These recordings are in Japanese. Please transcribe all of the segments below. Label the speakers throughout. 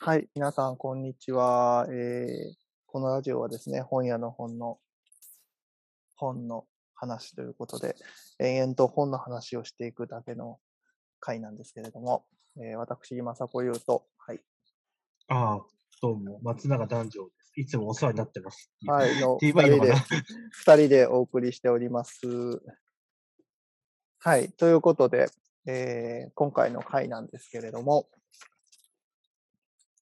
Speaker 1: はい、皆さん、こんにちは。えーこのラジオはですね、本屋の本の本の話ということで、延々と本の話をしていくだけの回なんですけれども、えー私、今迫優と、はい、
Speaker 2: ああ、どうも、松永男女です。いつもお世話になってます。
Speaker 1: はい、の
Speaker 2: って
Speaker 1: 二人で
Speaker 2: 言えばいいのか、
Speaker 1: 二人でお送りしております。はい、ということで、えー今回の回なんですけれども、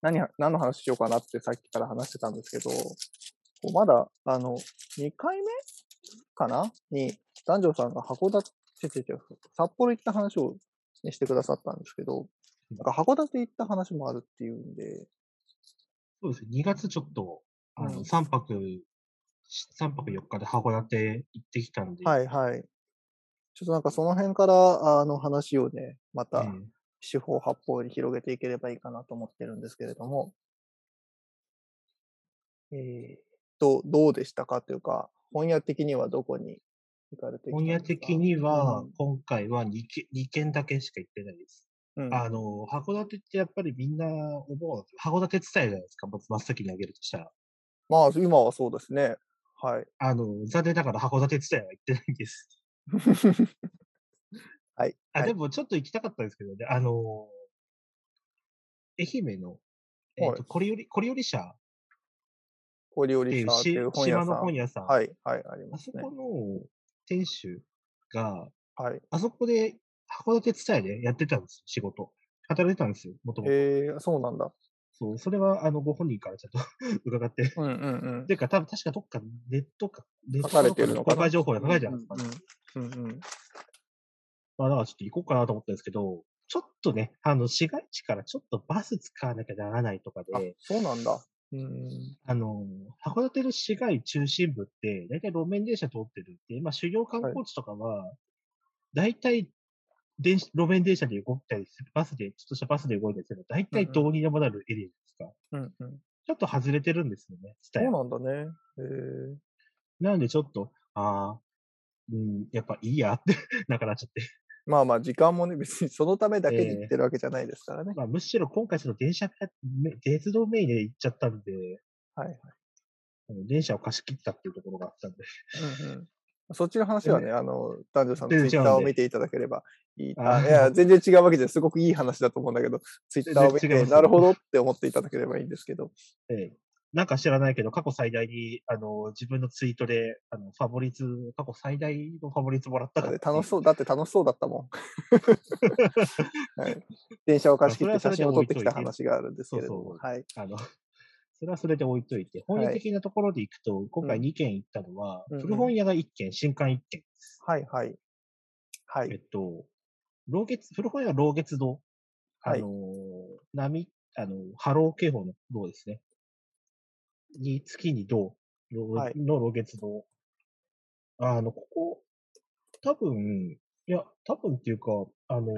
Speaker 1: 何は、何の話しようかなってさっきから話してたんですけど、こうまだ、あの、2回目かな？に、男女さんが函館、違う違う札幌行った話を、ね、してくださったんですけど、なんか函館行った話もあるっていうんで、
Speaker 2: そうですね。2月ちょっと、あの、
Speaker 1: うん。
Speaker 2: 3泊、3泊4日で函館行ってきたんで、
Speaker 1: はいはい。ちょっとなんかその辺から、あの話をね、また、
Speaker 2: ええ
Speaker 1: 四方八方に広げていければいいかなと思ってるんですけれども、えー、と、どうでしたかというか、本屋的にはどこに行かれてきたん
Speaker 2: 本屋的には、
Speaker 1: うん
Speaker 2: 今回は 2, け2軒だけしか行ってないです。
Speaker 1: うん、
Speaker 2: あの、函館ってやっぱりみんな思う、函館伝えじゃないですか、真っ先に挙げるとしたら。
Speaker 1: まあ、今はそうですね。はい。
Speaker 2: あの、残念ながら函館伝えは行ってないんです。
Speaker 1: はい。
Speaker 2: あ、
Speaker 1: はい
Speaker 2: でもちょっと行きたかったんですけどね、あの、愛媛の、えっ、
Speaker 1: はい
Speaker 2: と、コリオリ、コリオリ社
Speaker 1: コリオリサーってい
Speaker 2: し
Speaker 1: う本屋さん。
Speaker 2: 島の本屋さん。
Speaker 1: はい、はい、ありますね。
Speaker 2: あそこの店主が、
Speaker 1: はい。
Speaker 2: あそこで函館伝えでやってたんですよ、仕事。働いてたんですよ、もともと。
Speaker 1: えー、そうなんだ。
Speaker 2: そう、それは、あの、ご本人からちょっと 伺って。
Speaker 1: うんうんうん
Speaker 2: て。いうか、多分確かどっかネットか、ネット
Speaker 1: 書かれてるの
Speaker 2: 情報で書かれてるんですかね。
Speaker 1: うんうんうんうん。
Speaker 2: まあ、だからちょっと行こうかなと思ったんですけど、ちょっとね、あの、市街地からちょっとバス使わなきゃならないとか
Speaker 1: あ
Speaker 2: で、、
Speaker 1: そうなんだ。うん。
Speaker 2: あの、函館の市街中心部って、大体路面電車通ってるんで、まあ、主要観光地とかは、大体、電子路面電車で動いたりする、バスで、ちょっとしたバスで動いたりすると、大体
Speaker 1: うんうん
Speaker 2: どうにでもなるエリアですか。
Speaker 1: うんうん。
Speaker 2: ちょっと外れてるんですよね、
Speaker 1: そう。なんだね。えー、
Speaker 2: なんでちょっと、ああ、うん、やっぱいいやって、なくなっちゃって。
Speaker 1: まあまあ、時間もね、別にそのためだけに
Speaker 2: ええ
Speaker 1: 行ってるわけじゃないですからね。
Speaker 2: まあ、むしろ今回その電車鉄道メインで行っちゃったんで、
Speaker 1: はいはい。
Speaker 2: 電車を貸し切ったっていうところがあったんで。
Speaker 1: うんうん。そっちの話はね、あの、男女さんのツイッターを見ていただければいい。あいや、全然違うわけですごくいい話だと思うんだけど、ツイッターを見て、なるほどって思っていただければいいんですけど。
Speaker 2: ええなんか知らないけど、過去最大に、あの、自分のツイートで、あの、ファボリツ、過去最大のファボリツもらった
Speaker 1: だ
Speaker 2: から
Speaker 1: 楽しそう、だって楽しそうだったもん。はい、電車を貸し切って写真を撮ってきた話があるんですけれども。
Speaker 2: そうそう
Speaker 1: はい。
Speaker 2: あの、それはそれで置いといて、本屋的なところで行くと、今回2軒行ったのは、
Speaker 1: うんうん
Speaker 2: 古本屋が1軒、新刊1軒。
Speaker 1: はいはい。はい。
Speaker 2: えっと、老月、古本屋は老月堂。
Speaker 1: はい
Speaker 2: あの、波、あの、波浪警報の堂ですね。に、月に堂の
Speaker 1: はい
Speaker 2: の老月堂。あの、ここ、多分、いや、多分っていうか、あの、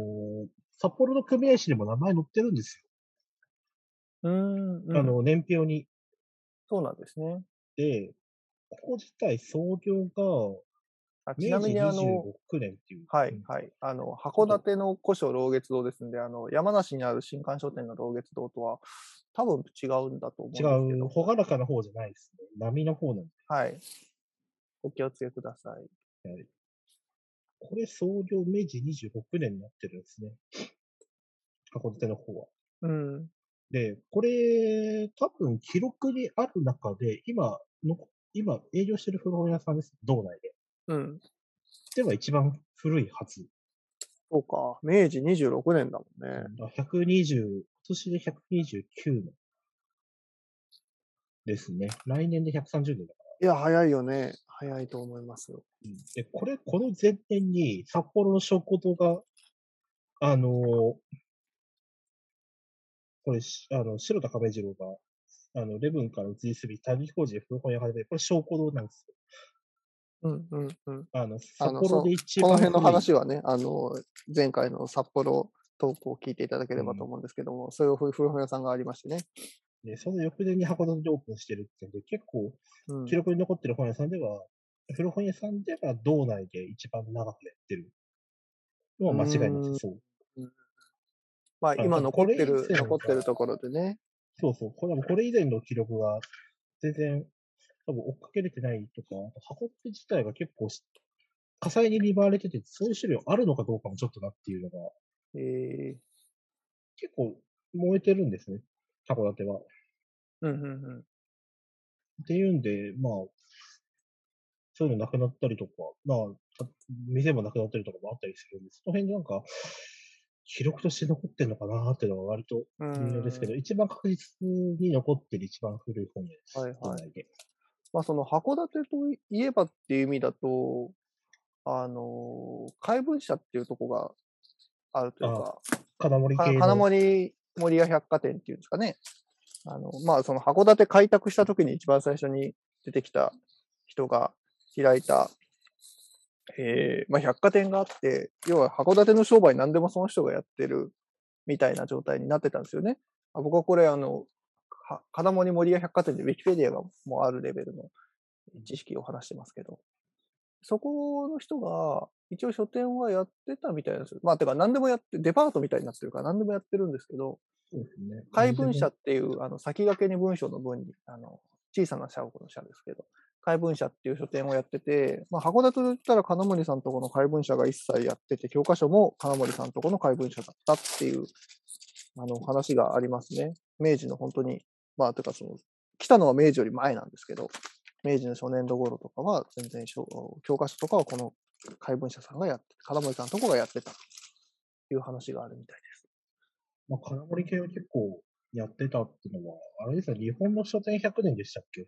Speaker 2: 札幌の組合誌でも名前載ってるんです
Speaker 1: うーん、うん
Speaker 2: よ。あの、年表に。
Speaker 1: そうなんですね。
Speaker 2: で、ここ自体創業が、
Speaker 1: あちなみに、あの、
Speaker 2: 26年っていう。うん
Speaker 1: はいはい。あの、函館の古書老月堂ですんで、あの、山梨にある新刊書店の老月堂とは、多分違うんだと思うんです
Speaker 2: 違う、
Speaker 1: けど。
Speaker 2: ほがらかな方じゃないですね。波の方なんで
Speaker 1: はい。お気をつけください。
Speaker 2: はい。これ創業明治26年になってるんですね。函館の方は。
Speaker 1: うん。
Speaker 2: で、これ、多分記録にある中で、今の、今営業してる古本屋さんです。道内で。
Speaker 1: うん。
Speaker 2: では一番古いはず。
Speaker 1: そうか。明治26年だもんね。
Speaker 2: だから120、今年で129年ですね。来年で130年だか
Speaker 1: いや、早いよね。早いと思いますよ。
Speaker 2: ら。で、これ、この前年に札幌の証拠堂が、あのーこれし、あの、白田亀次郎が、あの、レブンから移り住み、谷工事で古本屋始めて、これ証拠堂なんですよ。
Speaker 1: うんうんうん。
Speaker 2: あの、
Speaker 1: あ
Speaker 2: 札
Speaker 1: の
Speaker 2: 幌で一番
Speaker 1: この辺の話はね、あの、前回の札幌トークを聞いていただければと思うんですけども、そういう古本屋さんがありましてね。
Speaker 2: で、その翌年に函館でオープンしてるっていうんで、結構
Speaker 1: うん
Speaker 2: 記録に残ってる本屋さんでは、古本屋さんでは道内で一番長くやってるのは間違いなさそう。
Speaker 1: まあ、
Speaker 2: あ
Speaker 1: 今残ってる残ってるところでね。
Speaker 2: そうそう。これこれ以前の記録が全然多分追っかけれてないとか、あと箱って自体が結構火災に見舞われてて、そういう種類あるのかどうかもちょっとなっていうのが、
Speaker 1: えー、
Speaker 2: 結構燃えてるんですね、函館は。
Speaker 1: うんうんうん。
Speaker 2: っていうんで、まあ、そういうのなくなったりとか、まあ、店もなくなったりとかもあったりするんで、その辺なんか、記録として残ってるのかなっていうのは割と微妙ですけど、一番確実に残ってる一番古い本屋です。
Speaker 1: はいはい。まあその函館といえばっていう意味だと、あの、怪文社っていうとこがあるというか、
Speaker 2: 金森系
Speaker 1: 金森森屋百貨店っていうんですかね。あの、まあその函館開拓した時に一番最初に出てきた人が開いたえー、まあ、百貨店があって、要は函館の商売何でもその人がやってるみたいな状態になってたんですよね。あ僕はこれ、あの、金森森屋百貨店でウィキペディアがもうあるレベルの知識を話してますけど、そこの人が一応書店はやってたみたいなんですよ。まあ、てか何でもやって、デパートみたいになってるから何でもやってるんですけど、
Speaker 2: ね。
Speaker 1: 怪文社っていう、あの、先駆けに文章の文に、あの、小さな社屋の社ですけど、怪文社っていう書店をやってて、まあ、函館と言ったら金森さんとこの怪文社が一切やってて、教科書も金森さんとこの怪文社だったっていう、あの、話がありますね。明治の本当に、まあ、とかその、来たのは明治より前なんですけど、明治の初年度頃とかは全然教科書とかはこの怪文社さんがやって、金森さんのとこがやってたという話があるみたいです。
Speaker 2: まあ、金森系は結構やってたっていうのは、あれですよ、日本の書店100年でしたっけ？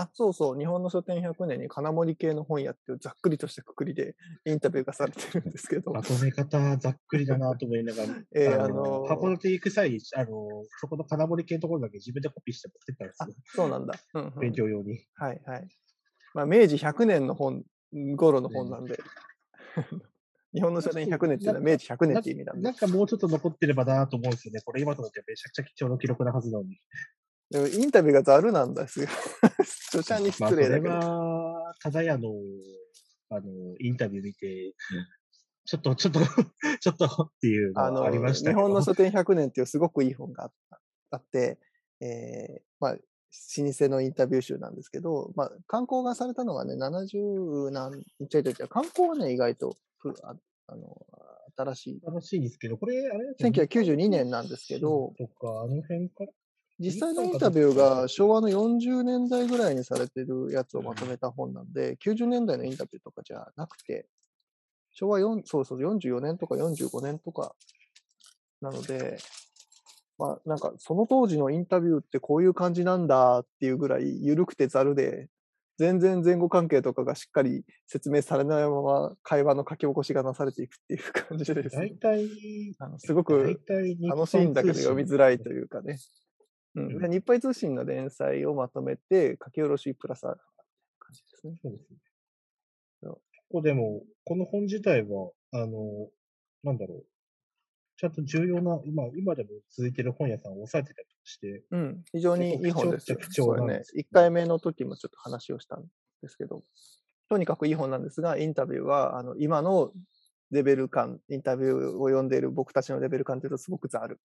Speaker 1: あ、そうそう、日本の書店100年に金森系の本屋っていうざっくりとしたくくりでインタビューがされてるんですけど。
Speaker 2: まとめ方ざっくりだなと思いながら、えー、あのー、函館行く際、あのー、そこの金森系のところだけ自分でコピーして持ってったんですよ。
Speaker 1: そうなんだ、うんうん。
Speaker 2: 勉強用に。
Speaker 1: はいはい。まあ、明治100年の本、頃の本なんで。日本の書店100年っていうのは明治100年って意味なんで。
Speaker 2: なんかもうちょっと残ってればなと思うんですよね。これ今となってめちゃくちゃ貴重な記録なはずなのに。
Speaker 1: でもインタビューがざるなんですよ。著者 に失礼だけど。まあ、
Speaker 2: それは、ただやの、あの、インタビュー見て、ちょっと、ちょっとちょっとっていうのがありました
Speaker 1: 日本の書店100年っていうすごくいい本があって、えー、まあ、老舗のインタビュー集なんですけど、まあ、観光がされたのがね、70何、ちゃいちゃい観光はね、意外とああの新しい。
Speaker 2: 新しいですけど、これ、あれ
Speaker 1: 1992年なんですけど、
Speaker 2: とか、あの辺から？
Speaker 1: 実際のインタビューが昭和の40年代ぐらいにされてるやつをまとめた本なんで、90年代のインタビューとかじゃなくて、昭和4、そうそう44年とか45年とかなので、まあなんかその当時のインタビューってこういう感じなんだっていうぐらい緩くてざるで、全然前後関係とかがしっかり説明されないまま会話の書き起こしがなされていくっていう感じです、
Speaker 2: ね。大体、
Speaker 1: あのすごく楽しいんだけど読みづらいというかね。うん、日配通信の連載をまとめて、書き下ろしプラスアルファ感じですね。そうですね。
Speaker 2: 結構でも、この本自体は、あの、なんだろう。ちゃんと重要な、今、今でも続いてる本屋さんを抑えてたりして。
Speaker 1: うん、非常にいい本ですよ。貴重ね。1回目の時もちょっと話をしたんですけど、とにかくいい本なんですが、インタビューは、あの、今のレベル感、インタビューを読んでいる僕たちのレベル感というとすごくざる。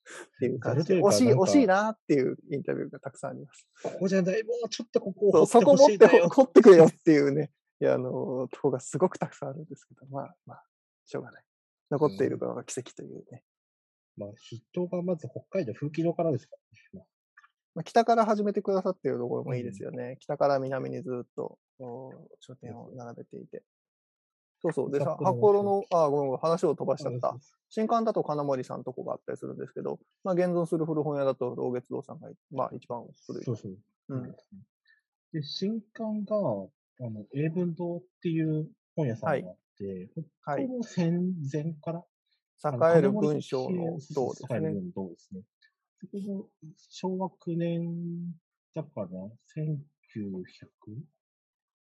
Speaker 1: っていう感じで、惜しい、惜しいなっていうインタビューがたくさんあります。
Speaker 2: ここじゃない、もうちょっとここ
Speaker 1: をそこ持って掘ってくれよっていうね、いや、あの、とこがすごくたくさんあるんですけど、まあ、まあ、しょうがない。残っている側が奇跡というね。
Speaker 2: まあ、筆頭がまず北海道風紀堂からですからね。
Speaker 1: まあ、北から始めてくださっているところもいいですよね。うん、北から南にずっと書店を並べていて。そうそう。でさ、箱の、あ、ごめんごめん、話を飛ばしちゃった。新刊だと金森さんとこがあったりするんですけど、まあ、現存する古本屋だと、老月堂さんが、まあ、一番古い。
Speaker 2: そうそう。うん。で、新刊が、あの、英文堂っていう本屋さんがあって、はい。ここ戦前から、
Speaker 1: 栄える文章の堂ですね。栄える
Speaker 2: 堂ですね。そこの昭和9年だから、1930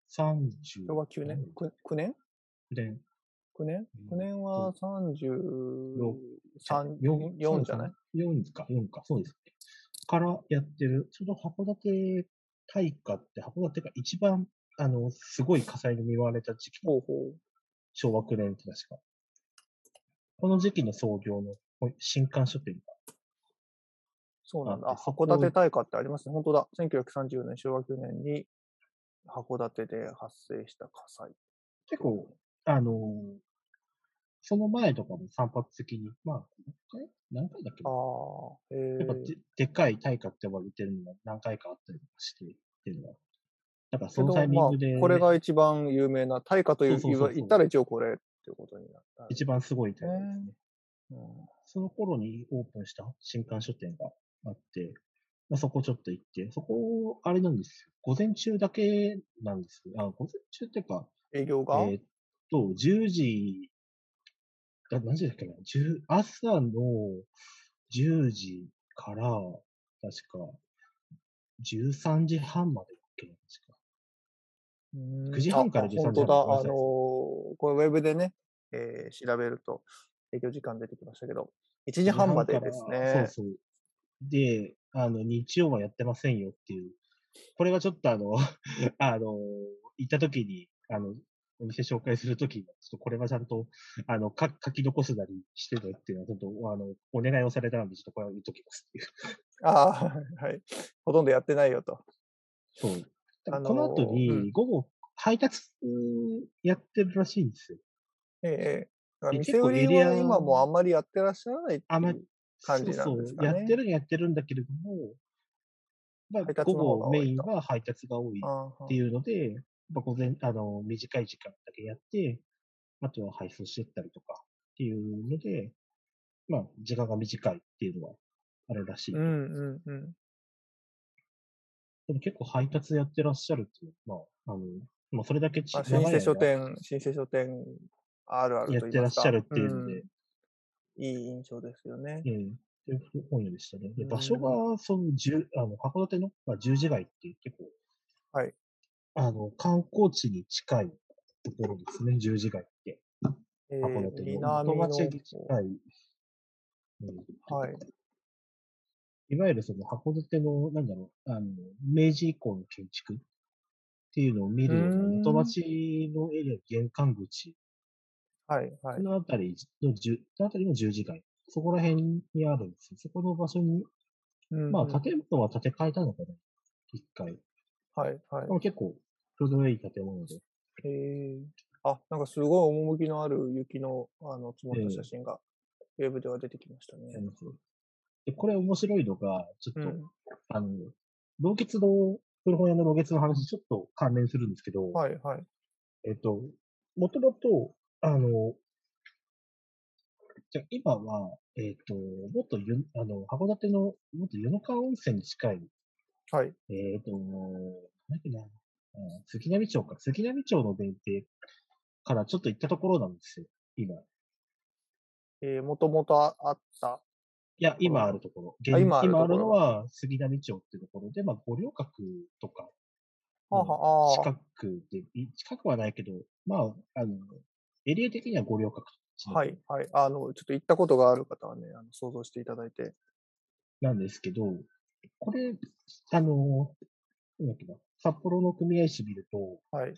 Speaker 1: 昭和9年？9, ?9 年？
Speaker 2: 年
Speaker 1: ？9年 ?9 年は33、4じゃない
Speaker 2: ?4 か、4か、そうですね。からやってる、ちょうど函館大火って、函館が一番、あの、すごい火災に見舞われた時期。
Speaker 1: ほうほう
Speaker 2: 昭和9年って確か。この時期の創業の新刊書店が
Speaker 1: そうなんだ。函館大火ってありますね。本当だ。1930年、昭和9年に函館で発生した火災。
Speaker 2: 結構、あのーその前とかも散発的に、まあ、何回何回だっけ
Speaker 1: あ
Speaker 2: な
Speaker 1: あ、え
Speaker 2: やっぱ
Speaker 1: ー、
Speaker 2: ででっかい大火って呼ばれてるのが何回かあったりとかしてっていうのは。だからそのタイミングで、
Speaker 1: まあ、これが一番有名な、大火という言ったら一応これっていうことになった。
Speaker 2: 一番すごい大火ですね。
Speaker 1: うん
Speaker 2: その頃にオープンした新刊書店があって、まあ、そこちょっと行って、そこ、あれなんですよ。午前中だけなんですよ。あ、午前中っていうか、
Speaker 1: 営業が、
Speaker 2: えーっと、10時、あ何時だっけな、10朝の10時から、確か、13時半までだっけな、確か。
Speaker 1: うん
Speaker 2: 9時半から
Speaker 1: あ
Speaker 2: 13
Speaker 1: 本当だ。
Speaker 2: 時半ごめんなさい
Speaker 1: あのーこれウェブでね、えー調べると営業時間出てきましたけど、1時半までです
Speaker 2: そう
Speaker 1: ね。
Speaker 2: そう。で、あの、日曜はやってませんよっていう。これはちょっとあの、あの、行った時に、あの、お店紹介するときには、ちょっとこれはちゃんと、あの、か書き残すなりしてねっていうのは、ちょっと、あの、お願いをされたので、ちょっとこれは言っときますっていう。
Speaker 1: ああ、はい。ほとんどやってないよと。
Speaker 2: そう。
Speaker 1: あのー
Speaker 2: この後
Speaker 1: う
Speaker 2: に、午後、配達やってるらしいんですよ。
Speaker 1: ええだから
Speaker 2: で
Speaker 1: 店売りは今もあんまりやってらっしゃらない感じなんですかね。
Speaker 2: そうそう、やってるやってるんだけれども、まあ午後メインは配達が多い
Speaker 1: あ
Speaker 2: っていうので、まあ、午前、あの、短い時間だけやって、あとは配送してったりとかっていうので、まあ、時間が短いっていうのはあるらしい。
Speaker 1: あうんうんうん。
Speaker 2: でも結構配達やってらっしゃるっていう、まあ、あの、まあ、それだけち
Speaker 1: あ老舗書店、老舗書店あるある
Speaker 2: や。ってらっしゃるっていうので、
Speaker 1: んいい印象ですよね。
Speaker 2: ええっていう本屋でしたね。で、
Speaker 1: うん
Speaker 2: 場所が、その、十あの、函館の、まあ、十字街っていう結構、
Speaker 1: はい。
Speaker 2: あの、観光地に近いところですね、十字街って。
Speaker 1: え
Speaker 2: 函館の。
Speaker 1: ー南の
Speaker 2: 元町に近
Speaker 1: 方
Speaker 2: い。うん
Speaker 1: はい。
Speaker 2: いわゆるその函館の、なんだろう、あの、明治以降の建築っていうのを見るような元町のエリアの玄関口、
Speaker 1: はいはい
Speaker 2: そ。のあたりの十、そのあたりの十字街、そこら辺にあるんですよ。そこの場所に、
Speaker 1: うん
Speaker 2: まあ
Speaker 1: うん
Speaker 2: 建物は建て替えたのかな、一回。
Speaker 1: はいはい
Speaker 2: 結構、ちょうどいい建物で。
Speaker 1: えー、あ、なんかすごい趣のある雪のあの積もった写真が、ウェブでは出てきましたね。
Speaker 2: で、これ面白いのが、ちょっと、
Speaker 1: うん。
Speaker 2: あの、老月堂、古本屋の老月の話、ちょっと関連するんですけど、
Speaker 1: はいはい。
Speaker 2: えっと、もともと、あの、じゃあ今は、えっと、もっとゆ、あの、函館の、もっと湯の川温泉に近い、
Speaker 1: はい。
Speaker 2: えっと、なんだっけな、あ杉並町か、杉並町の弁庭からちょっと行ったところなんですよ、今。い
Speaker 1: えー、もともとああった。
Speaker 2: や、今あるところ。現
Speaker 1: あ今ある
Speaker 2: 今あるのは杉並町っていうところで、まあ、五稜郭とか、
Speaker 1: はあはあ
Speaker 2: 近くで、い近くはないけど、まあ、あの、エリア的には五稜郭
Speaker 1: はいはい。あの、ちょっと行ったことがある方はね、あの想像していただいて。
Speaker 2: なんですけど、これ、あの、なんだっけな、札幌の組合誌見ると、
Speaker 1: はい。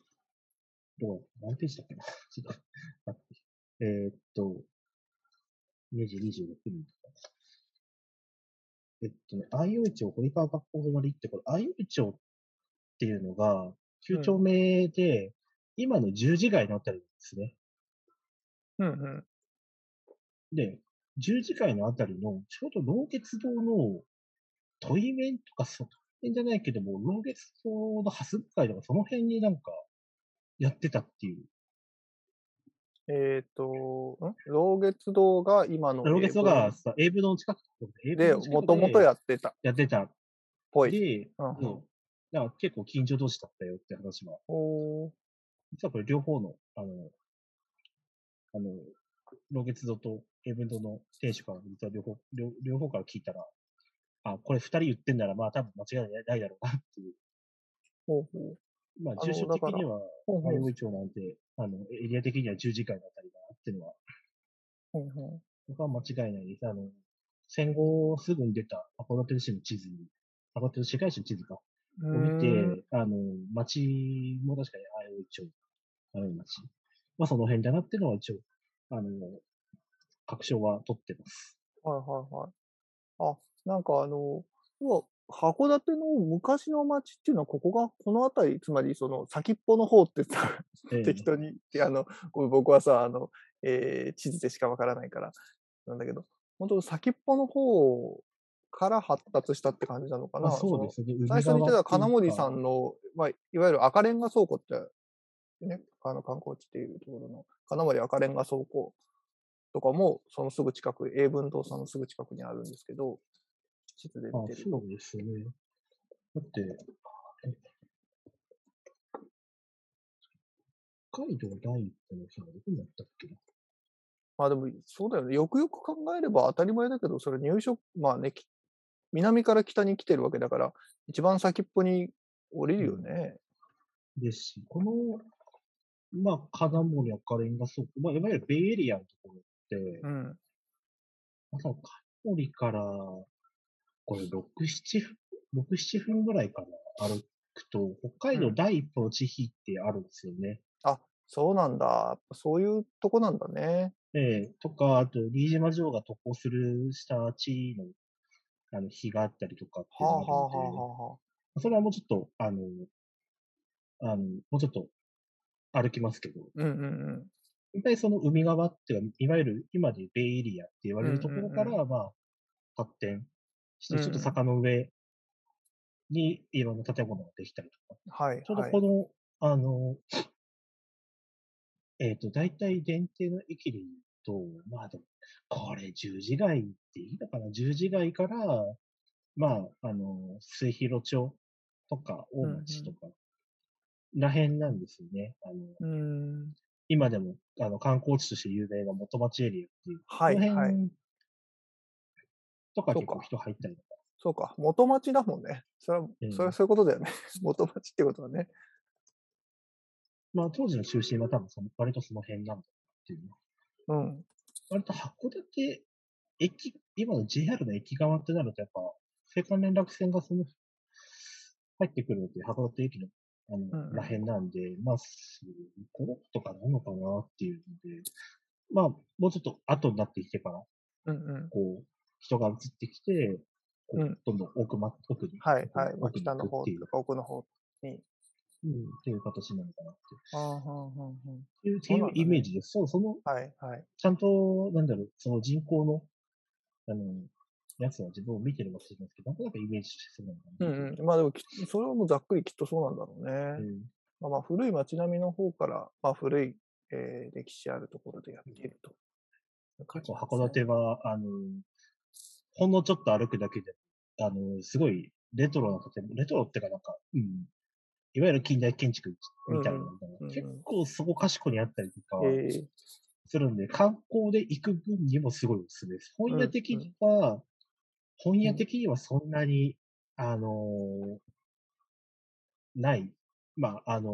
Speaker 2: どう？何ページだっけな？ちょっと待って。えーっと、明治26年とか。えっとね、相生町堀川学校隣って、これ、相生町っていうのが、9丁目で、今の十字街のあたりですね。
Speaker 1: うんうん。
Speaker 2: で、十字街のあたりの、ちょうど老月堂の、問い面とか、そう、問い面じゃないけども、老月堂の蓮向かいとか、その辺になんか、やってたっていう。
Speaker 1: えっ、と、ん？老月堂が今の
Speaker 2: 老月堂がさ、英文の近くで、英
Speaker 1: で、
Speaker 2: 文の近く
Speaker 1: もともとやってたっ
Speaker 2: やってた。
Speaker 1: ぽい。
Speaker 2: で、
Speaker 1: うんうん
Speaker 2: そうだから結構近所同士だったよって話は。
Speaker 1: おー
Speaker 2: 実はこれ両方の、あの、あの、老月堂と英文堂の店主から実は両方、両両方から聞いたら、あ、これ二人言ってんならまあ多分間違いないだろうなっていう。
Speaker 1: ほうほう
Speaker 2: まあ住所的には、
Speaker 1: ほうほう
Speaker 2: 相生町なんて、あの、エリア的には10時間のあたりだなっていうのは、
Speaker 1: ほうほ
Speaker 2: 僕は間違いないです。あの、戦後すぐに出た函館市の地図に、函館市街地の地図か、
Speaker 1: う
Speaker 2: を見て、あの、町も確かに相生町、相生町。まあその辺だなっていうのは一応、あの、確証は取ってます。
Speaker 1: はいはいはい。あ、なんかあの、函館の昔の町っていうのは、ここが、この辺り、つまりその先っぽの方ってさ、
Speaker 2: ええ
Speaker 1: 適当に、であの、僕はさ、あの、えー地図でしかわからないから、なんだけど、本当先っぽの方から発達したって感じなのかな。
Speaker 2: まあ、そうで
Speaker 1: そ
Speaker 2: すね。
Speaker 1: の最初に言ってた金森さ
Speaker 2: ん。
Speaker 1: んの、まあ、いわゆる赤レンガ倉庫って、ね、あの観光地っていうところの金森赤レンガ倉庫とかも、そのすぐ近く、英文堂さんのすぐ近くにあるんですけど、地図で
Speaker 2: あ
Speaker 1: 見てると
Speaker 2: そ。うですね。だって、え北海道第一歩の日はどこにあったっけ？な
Speaker 1: まあでも、そうだよね。よくよく考えれば当たり前だけど、それ入植、まあね、き南から北に来てるわけだから、一番先っぽに降りるよね。
Speaker 2: ですし、この、まあ、金森赤レンガ倉庫、まあ、いわゆるベイエリアのところって、
Speaker 1: うん。
Speaker 2: まあ、金森から、これ、6、7分、6、7分ぐらいかな、歩くと、北海道第一歩の地域ってあるんですよね。
Speaker 1: あ、そうなんだ。そういうとこなんだね。
Speaker 2: ええとか、あと、新島城が渡航するした地の、あの、日があったりとかっていう
Speaker 1: はあ
Speaker 2: のがあるんで、
Speaker 1: はあはあ。
Speaker 2: それはもうちょっと、あの、あの、もうちょっと歩きますけど、
Speaker 1: うんうんうん。
Speaker 2: やっぱりその海側っていいわゆる今でベイエリアって言われるところか
Speaker 1: うんうん
Speaker 2: ら、まあ、発展して、
Speaker 1: うん
Speaker 2: ちょっと坂の上にいろんな建物ができたりとか、
Speaker 1: はいはい
Speaker 2: ちょうどこ。の、あの、えっ、と、大体電停の駅で言うと、まあでも、これ十字街っていいのかな？十字街から、まあ、あの、末広町とか大町とか、らへんなんですよね。あの、
Speaker 1: うーん。
Speaker 2: 今でも、あの、観光地として有名な元町エリアっていう、この
Speaker 1: はいはい。
Speaker 2: 辺とか
Speaker 1: そうか
Speaker 2: 結構人入ったりとか。
Speaker 1: そうか。元町だもんね。それは、
Speaker 2: うん
Speaker 1: それはそういうことだよね。元町ってことはね。
Speaker 2: まあ、当時の中心は多分その、割とその辺なんだっていうね。
Speaker 1: うん。
Speaker 2: 割と函館駅、今の JR の駅側ってなると、やっぱ、青函連絡船がその、入ってくるのって函館駅の、あ
Speaker 1: うんうん
Speaker 2: の、らへんなんで、まあ、すごとかなのかなっていうので、まあ、もうちょっと後になってきてから、
Speaker 1: うんうん。
Speaker 2: こう、人が移ってきて、こ
Speaker 1: うん
Speaker 2: うどんどん奥ま、奥に、
Speaker 1: はいはい。ま北の方
Speaker 2: 行くっていう
Speaker 1: と、か奥の方に。
Speaker 2: うん、っていう形なのかなって
Speaker 1: ああ、はんはんはん
Speaker 2: いう。っていう
Speaker 1: そうなんだね
Speaker 2: イメージです。そう、その、
Speaker 1: はいはい。
Speaker 2: ちゃんと、なんだろう、その人口の、あの、やつは自分を見てるわけじゃないですけど、なんとなくイメージしてそうなのか
Speaker 1: う
Speaker 2: な。
Speaker 1: んうん。まあでもき、それはもうざっくりきっとそうなんだろうね。
Speaker 2: うん
Speaker 1: まあ、まあ古い街並みの方から、まあ、古い、えー歴史あるところでやっていると。
Speaker 2: 結構函館は、あの、ほんのちょっと歩くだけで、あの、すごいレトロな建物、レトロってかなんか、うん、いわゆる近代建築みたいなのが、
Speaker 1: うん。うん
Speaker 2: 結構そこかしこにあったりとか
Speaker 1: えー
Speaker 2: するんで、観光で行く分にもすごいおすすめです。本屋的には、本屋的にはそんなに、あのない。まあ、あの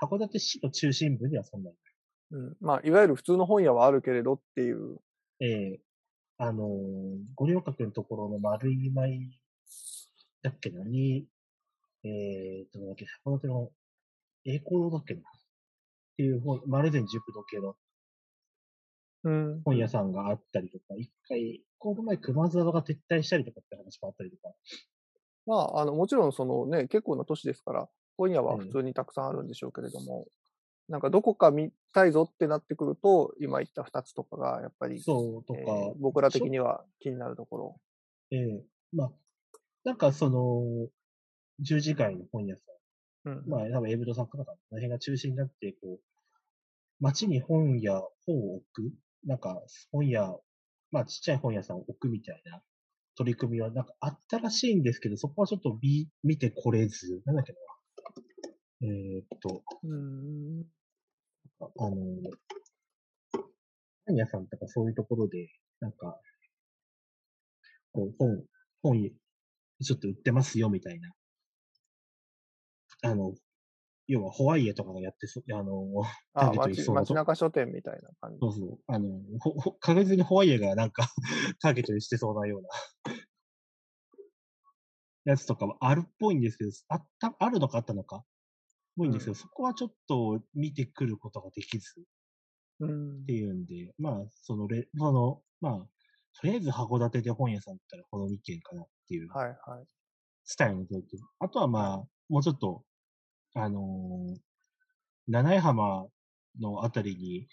Speaker 2: 函館市の中心部にはそんなに
Speaker 1: うん、まあ、いわゆる普通の本屋はあるけれどっていう。
Speaker 2: ええあのー、五稜郭のところの丸い舞だっけな？に、えーっと、なんだっけ、函館の栄光堂だっけなっていう本、丸善塾土系の
Speaker 1: うん。
Speaker 2: 本屋さんがあったりとか、一回、この前熊沢が撤退したりとかって話もあったりとか、
Speaker 1: まあ、あの、もちろんそのね、結構な都市ですから、本屋は
Speaker 2: うん
Speaker 1: 普通にたくさんあるんでしょうけれども、なんかどこか見たいぞってなってくると、今言った2つとかがやっぱり、
Speaker 2: そうとか、
Speaker 1: えー僕ら的には気になるところ。
Speaker 2: ええまあ、なんかその、十字街の本屋さん、
Speaker 1: うん。
Speaker 2: まあ、多分、エイブドさんとか、この辺が中心になって、こう、街に本や本を置く、なんか、本屋、まあ、ちっちゃい本屋さんを置くみたいな取り組みは、なんかあったらしいんですけど、そこはちょっと見、見てこれず、なんだっけな。えーっと、
Speaker 1: うん。
Speaker 2: あの、本屋さんとかそういうところで、なんか、こう、本、本、ちょっと売ってますよ、みたいな。あの、要は、ホワイエとかがやってそ、あの、
Speaker 1: あ、
Speaker 2: ターゲットに
Speaker 1: 街
Speaker 2: そうな
Speaker 1: 街中書店みたいな感じ。
Speaker 2: そうそう、あの、ほ、ほ、確実にホワイエがなんかターゲットにしてそうなような。やつとかはあるっぽいんですけど、あった、あるのかあったのか、ぽいんですけど、
Speaker 1: うん
Speaker 2: そこはちょっと見てくることができず
Speaker 1: うん
Speaker 2: っていうんで、まあ、そのレ、その、まあ、とりあえず函館で本屋さんだったらこの2軒かなっていう
Speaker 1: はいはい。
Speaker 2: スタイルの状況。あとはまあ、もうちょっと、あのー七重浜のあたりに、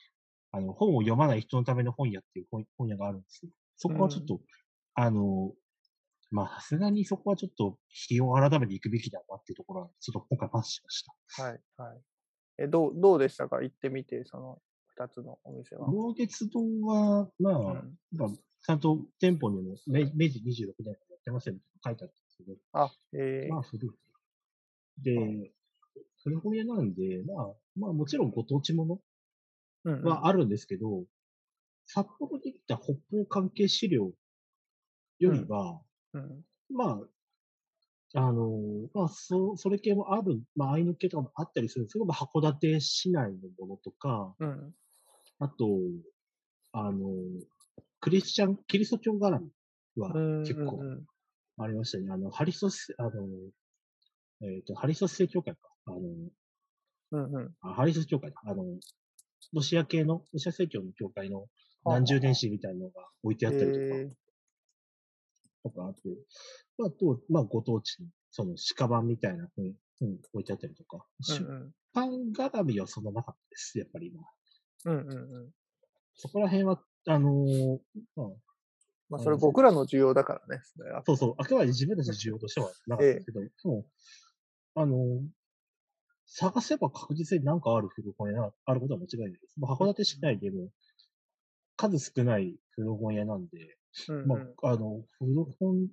Speaker 2: あの、本を読まない人のための本屋っていう本本屋があるんですよ。そこはちょっと、あのーまあ、さすがにそこはちょっと、日を改めて行くべきだなっていうところは、ちょっと今回パスしました。
Speaker 1: はいはい。え、どう、どうでしたか？行ってみて、その二つのお店は。
Speaker 2: 老月堂は、まあ、
Speaker 1: うん
Speaker 2: まあちゃんと店舗にも明明治26年からやってませんって書いてあったんですけど、
Speaker 1: あ、え
Speaker 2: まあ古い。で、古本屋なんで、まあ、まあもちろんご当地もの
Speaker 1: ー、うんうん
Speaker 2: はあるんですけど、札幌できた北方関係資料よりは、
Speaker 1: うん。
Speaker 2: まあ、あの、まあ、そ、それ系もある、まあ、アイヌ系とかもあったりする。んですけど、まあ、函館市内のものとか、
Speaker 1: うん。
Speaker 2: あと、あの、クリスチャン、キリスト教絡みは
Speaker 1: うん
Speaker 2: 結構ありましたね。あの、ハリソス、あの、えっ、と、ハリソス正教会か。あの、
Speaker 1: うんうん。
Speaker 2: あハリソス教会だ。あの、ロシア系の、ロシア正教の教会の何十年史みたいなのが置いてあったりとか、
Speaker 1: え
Speaker 2: とか、あと、まあ、と、まあ、ご当地の、その、鹿版みたいな本、うん、置いてあったりとか、
Speaker 1: ー
Speaker 2: 出版絡みはそんななかったです、やっぱり今。
Speaker 1: うんうんうんうん。
Speaker 2: そこら辺は、あのーまあ、
Speaker 1: まあ、それ僕らの需要だからね。そ
Speaker 2: うそう、あくまで自分たちの需要としてはなかったですけど、でも、あのー探せば確実になんかある古本屋があることは間違いないです。まあ、函館市内でも数少ない古本屋なんで、
Speaker 1: うんうん
Speaker 2: まあ、あの、古本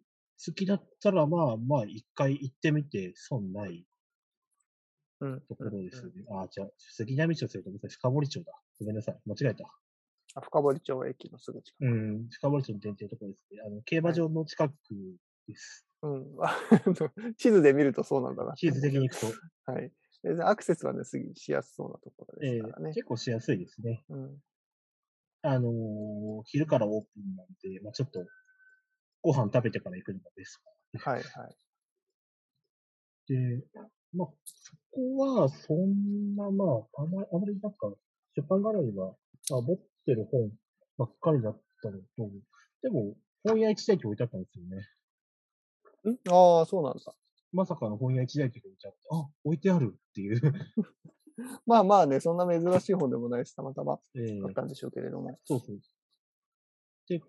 Speaker 2: 好きだったら、まあまあ、一回行ってみて損ない
Speaker 1: うん
Speaker 2: ところですね。あ、じゃあ、杉並町というと、深堀町だ。ごめんなさい。間違えた。
Speaker 1: あ深堀町駅のすぐ近く。
Speaker 2: うん、深堀町の電停のところですね。あの、競馬場の近くです。
Speaker 1: うん。あ 地図で見るとそうなんだな。
Speaker 2: 地図的に行くと、
Speaker 1: はい。アクセスはね、すぐしやすそうなところで
Speaker 2: え
Speaker 1: すからね。
Speaker 2: ー結構しやすいですね。
Speaker 1: うん。
Speaker 2: あのー昼からオープンなんで、まあちょっと、ご飯食べてから行くのがベスト
Speaker 1: はいはい。
Speaker 2: で、まあ、そこは、そんな、まあ、あまり、あまりなんか、出版絡みは、まあ、持ってる本ばっかりだったのと、でも、本屋一台機置いてあったんですよね。
Speaker 1: ん？ああ、そうなんだ。
Speaker 2: まさかの本屋一台機が置いてあって、あ、置いてあるっていう。
Speaker 1: まあまあね、そんな珍しい本でもないし、たまたま
Speaker 2: ええ
Speaker 1: あったんでしょうけれども。
Speaker 2: そうそう。で、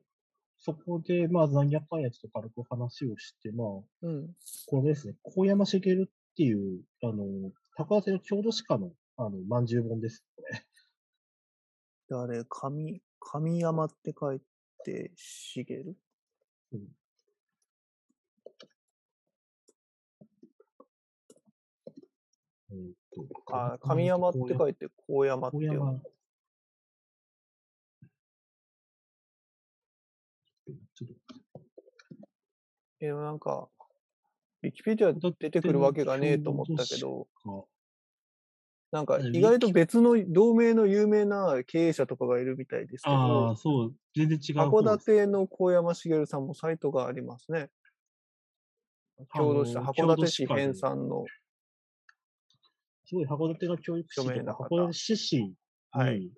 Speaker 2: そこで、まあ、残虐かんやつと軽く話をして、まあ、
Speaker 1: うん。
Speaker 2: これですね、高山茂っていう、あの、高橋の郷土鹿の、あの、まんじゅう本です、これ。
Speaker 1: 誰、神、神山って書いて、しげる？
Speaker 2: うん
Speaker 1: あ、神山って書いて、高山って
Speaker 2: 高
Speaker 1: 読む。えでもなんか、ウィキペディアに出てくるわけがねえと思ったけど、
Speaker 2: か。
Speaker 1: なんか意外と別の同名の有名な経営者とかがいるみたいですけ
Speaker 2: あ
Speaker 1: ど
Speaker 2: あ、、そう、全然違う方
Speaker 1: 函。館の高山茂さんもサイトがありますね。郷土史、
Speaker 2: あの
Speaker 1: 函館市編纂の、
Speaker 2: すごい函館が教育士とか、函館市市
Speaker 1: はい。
Speaker 2: に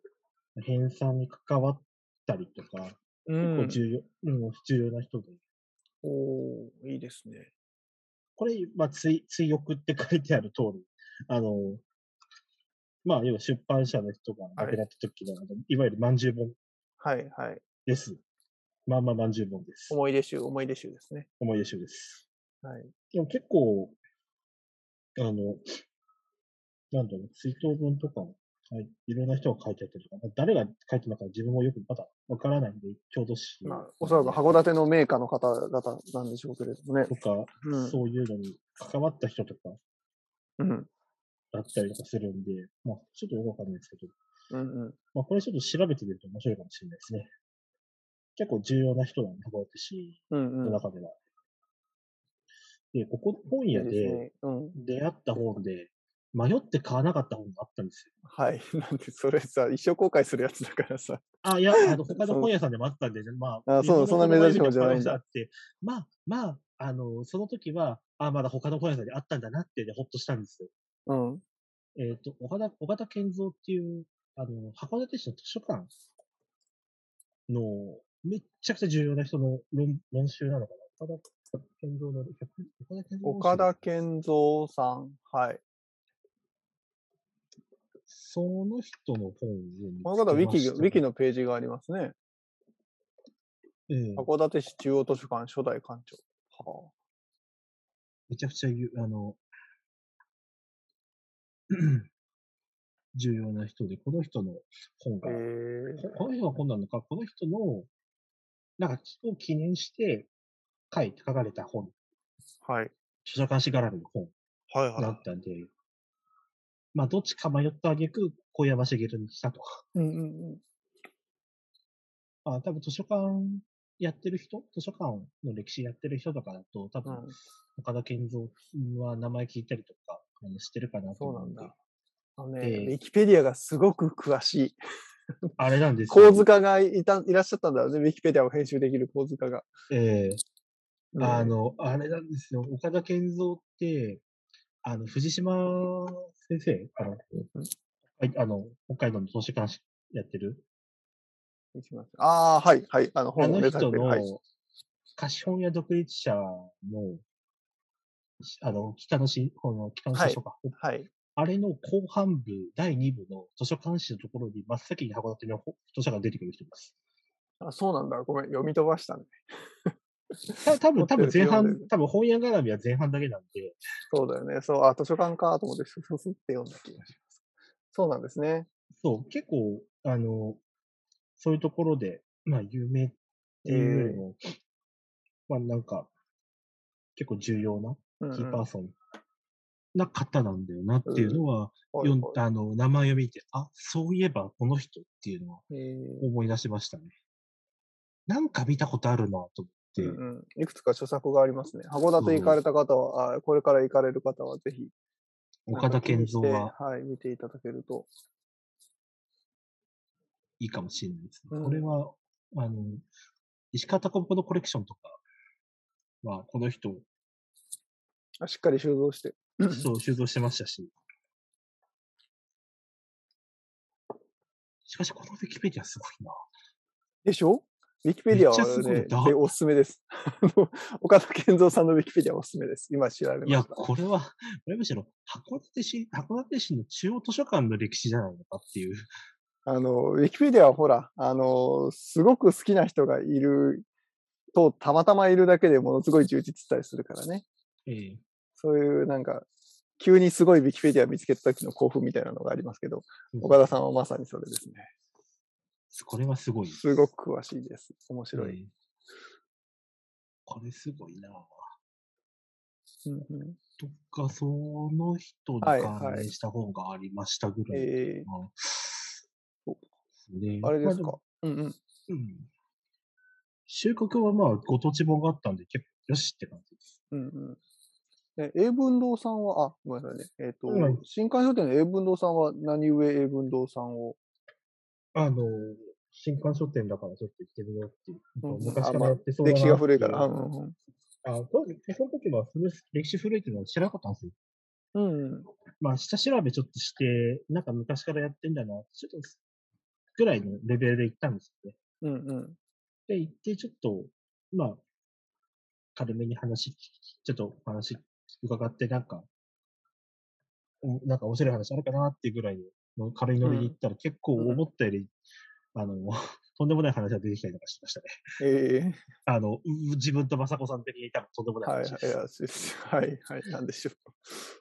Speaker 2: 編纂に関わったりとか、
Speaker 1: う
Speaker 2: 結構
Speaker 1: ん。
Speaker 2: 重要、うん、重要な人で。
Speaker 1: おーいいですね。
Speaker 2: これ、まあ、追、追憶って書いてある通り、あの、まあ、要は出版社の人が亡くなった時の、あのいわゆるまんじゅう本
Speaker 1: はいはい。
Speaker 2: です。まあまあまんじゅう本です。
Speaker 1: 思い出集、思い出集ですね。
Speaker 2: 思い出集です。
Speaker 1: はい。
Speaker 2: でも結構、あの、なんだろう、追悼文とかも、はい、いろんな人が書いてあったりとか、誰が書いてるのか自分もよくまだわからないんで、郷土史
Speaker 1: まあ、おそらく函館のメーカーの方々なんでしょうけれどもね
Speaker 2: と。か、
Speaker 1: うん。
Speaker 2: そういうのに関わった人とか
Speaker 1: うん。
Speaker 2: だったりとかするんで、まあ、ちょっとよくわかんないですけど、
Speaker 1: うんうん。
Speaker 2: まあ、これちょっと調べてみると面白いかもしれないですね。結構重要な人なんで、函館市
Speaker 1: うんうん。
Speaker 2: の中では。で、ここ本屋
Speaker 1: で。
Speaker 2: 出会った本で、迷って買わなかった本があったんですよ。
Speaker 1: はい。なんで、それさ、一生後悔するやつだからさ。
Speaker 2: あ、いや、あの、他の本屋さんでもあったんで、まあ、
Speaker 1: あそうそんな珍しい本じゃないんだ
Speaker 2: て、まあ、まあ、あの、その時は、あ、まだ他の本屋さんにあったんだなって、ね、ほっとしたんですよ。
Speaker 1: うん。
Speaker 2: えっ、と、岡田、岡田健三っていう、あの、函館市の図書館の、めっちゃくちゃ重要な人の論論集なのかな岡田健三の、岡田健三
Speaker 1: さん。はい。
Speaker 2: その人の本を見
Speaker 1: この方、ウィキ、ウィキのページがありますね。
Speaker 2: ええ
Speaker 1: 函館市中央図書館初代館長。は
Speaker 2: めちゃくちゃゆ、あの、重要な人で、この人の本
Speaker 1: あ。
Speaker 2: が、
Speaker 1: えー、
Speaker 2: ここの人の本なのか、この人の、なんか、を記念して書いて、書かれた本、
Speaker 1: はい。
Speaker 2: 図書館しがらみの本
Speaker 1: はい
Speaker 2: だったんで、まあ、どっちか迷ったあげく、小山茂にしたと。
Speaker 1: うんうんうん。
Speaker 2: あ、多分図書館やってる人図書館の歴史やってる人とかだと、多分、
Speaker 1: うん、
Speaker 2: 岡田健三は名前聞いたりとか、あの知ってるかなと
Speaker 1: そうなんだ。あのね、
Speaker 2: ええ
Speaker 1: ウィキペディアがすごく詳しい。
Speaker 2: あれなんですよ
Speaker 1: 構図家がいたいらっしゃったんだよね、ウィキペディアを編集できる構図家が。
Speaker 2: ええ
Speaker 1: うん
Speaker 2: あの、あれなんですよ。岡田健三って、あの、藤島先生、あの、はいあの、北海道の図書館やってる、
Speaker 1: ああ、はい、はい。あの、
Speaker 2: あ
Speaker 1: 本を
Speaker 2: の人の。
Speaker 1: はい。
Speaker 2: 貸本屋独立者の、あの、北のし、この北の
Speaker 1: はい
Speaker 2: 図書館、
Speaker 1: はい。
Speaker 2: あれの後半部、第2部の図書館誌のところに真っ先に函館の図書館出てくる人です。
Speaker 1: あそうなんだ。ごめん、読み飛ばしたね。
Speaker 2: た多分、多分前半多分本屋絡みは前半だけなんで、
Speaker 1: そうだよね。そう、あ、図書館かと思って、スススって読んだ気がします。そうなんですね。
Speaker 2: そう、結構、あの、そういうところで、まあ、有名っていうよりも、まあ、なんか、結構重要な
Speaker 1: うんうん
Speaker 2: キーパーソンな方なんだよなっていうのは、
Speaker 1: はい
Speaker 2: 読ん
Speaker 1: は
Speaker 2: あの、名前を見て、あ、そういえばこの人っていうのは思い出しましたね。なんか見たことあるなと思って、
Speaker 1: うんうん、いくつか著作がありますね。函館行かれた方は、あこれから行かれる方はぜひ、
Speaker 2: 岡田健三は
Speaker 1: はい、見ていただけると。
Speaker 2: いいかもしれないですね。
Speaker 1: うん
Speaker 2: これは、あの、石川貴子のコレクションとかは、この人、
Speaker 1: あしっかり収蔵して。
Speaker 2: そう、収蔵してましたし。しかし、このウィキペディアすごいな。
Speaker 1: でしょ？ウィキペディアはね、でおすすめです。岡田健三さんのウィキペディアおすすめです。今知られま
Speaker 2: いや。これは、これむしろ、函館市、函館市の中央図書館の歴史じゃないのかっていう。
Speaker 1: あの、ウィキペディアはほら、あの、すごく好きな人がいると、たまたまいるだけでものすごい充実したりするからね。
Speaker 2: ええ
Speaker 1: そういうなんか、急にすごいウィキペディア見つけた時の興奮みたいなのがありますけど、
Speaker 2: うん
Speaker 1: 岡田さんはまさにそれですね。
Speaker 2: これはすごい。
Speaker 1: すごく詳しいです。面白い。
Speaker 2: ええこれすごいな。
Speaker 1: うんうん
Speaker 2: とか、その人に
Speaker 1: はい
Speaker 2: 関
Speaker 1: はい
Speaker 2: 連した本がありましたぐらい。
Speaker 1: え
Speaker 2: まあ
Speaker 1: お
Speaker 2: ね
Speaker 1: ー、あれです
Speaker 2: ま
Speaker 1: か。うんうん。
Speaker 2: もうん。収穫はまあ、ご当地本があったんで、結構、よしって感じです。
Speaker 1: うんうん。え、英文堂さんは、あ、ごめんなさいね。えっ、と、
Speaker 2: うん
Speaker 1: 新刊書店の英文堂さんは何故英文堂さんを、
Speaker 2: あの、新刊書店だからちょっと行ってみようっていう。昔からやってそうだな
Speaker 1: 歴史が古いから。うんうん
Speaker 2: あ、当時、その時は古い歴史古いっていうのは知らなかったんですよ。
Speaker 1: うん。うん
Speaker 2: まあ、下調べちょっとして、なんか昔からやってんだな、ちょっと、ぐらいのレベルで行ったんですよね。
Speaker 1: うんうん。
Speaker 2: で、行って、ちょっと、まあ、軽めに話、ちょっと話伺って、なんか、うんなんか面白い話あるかなっていうぐらいの軽いノリに行ったら、結構
Speaker 1: うん
Speaker 2: 思ったより、あの、とんでもない話が出てきたりとかしてましたね。
Speaker 1: ええ
Speaker 2: あの、う自分と雅子さん的に多分とんでもない
Speaker 1: はい、
Speaker 2: 話
Speaker 1: はい
Speaker 2: です。、
Speaker 1: はい、はい、なんでしょ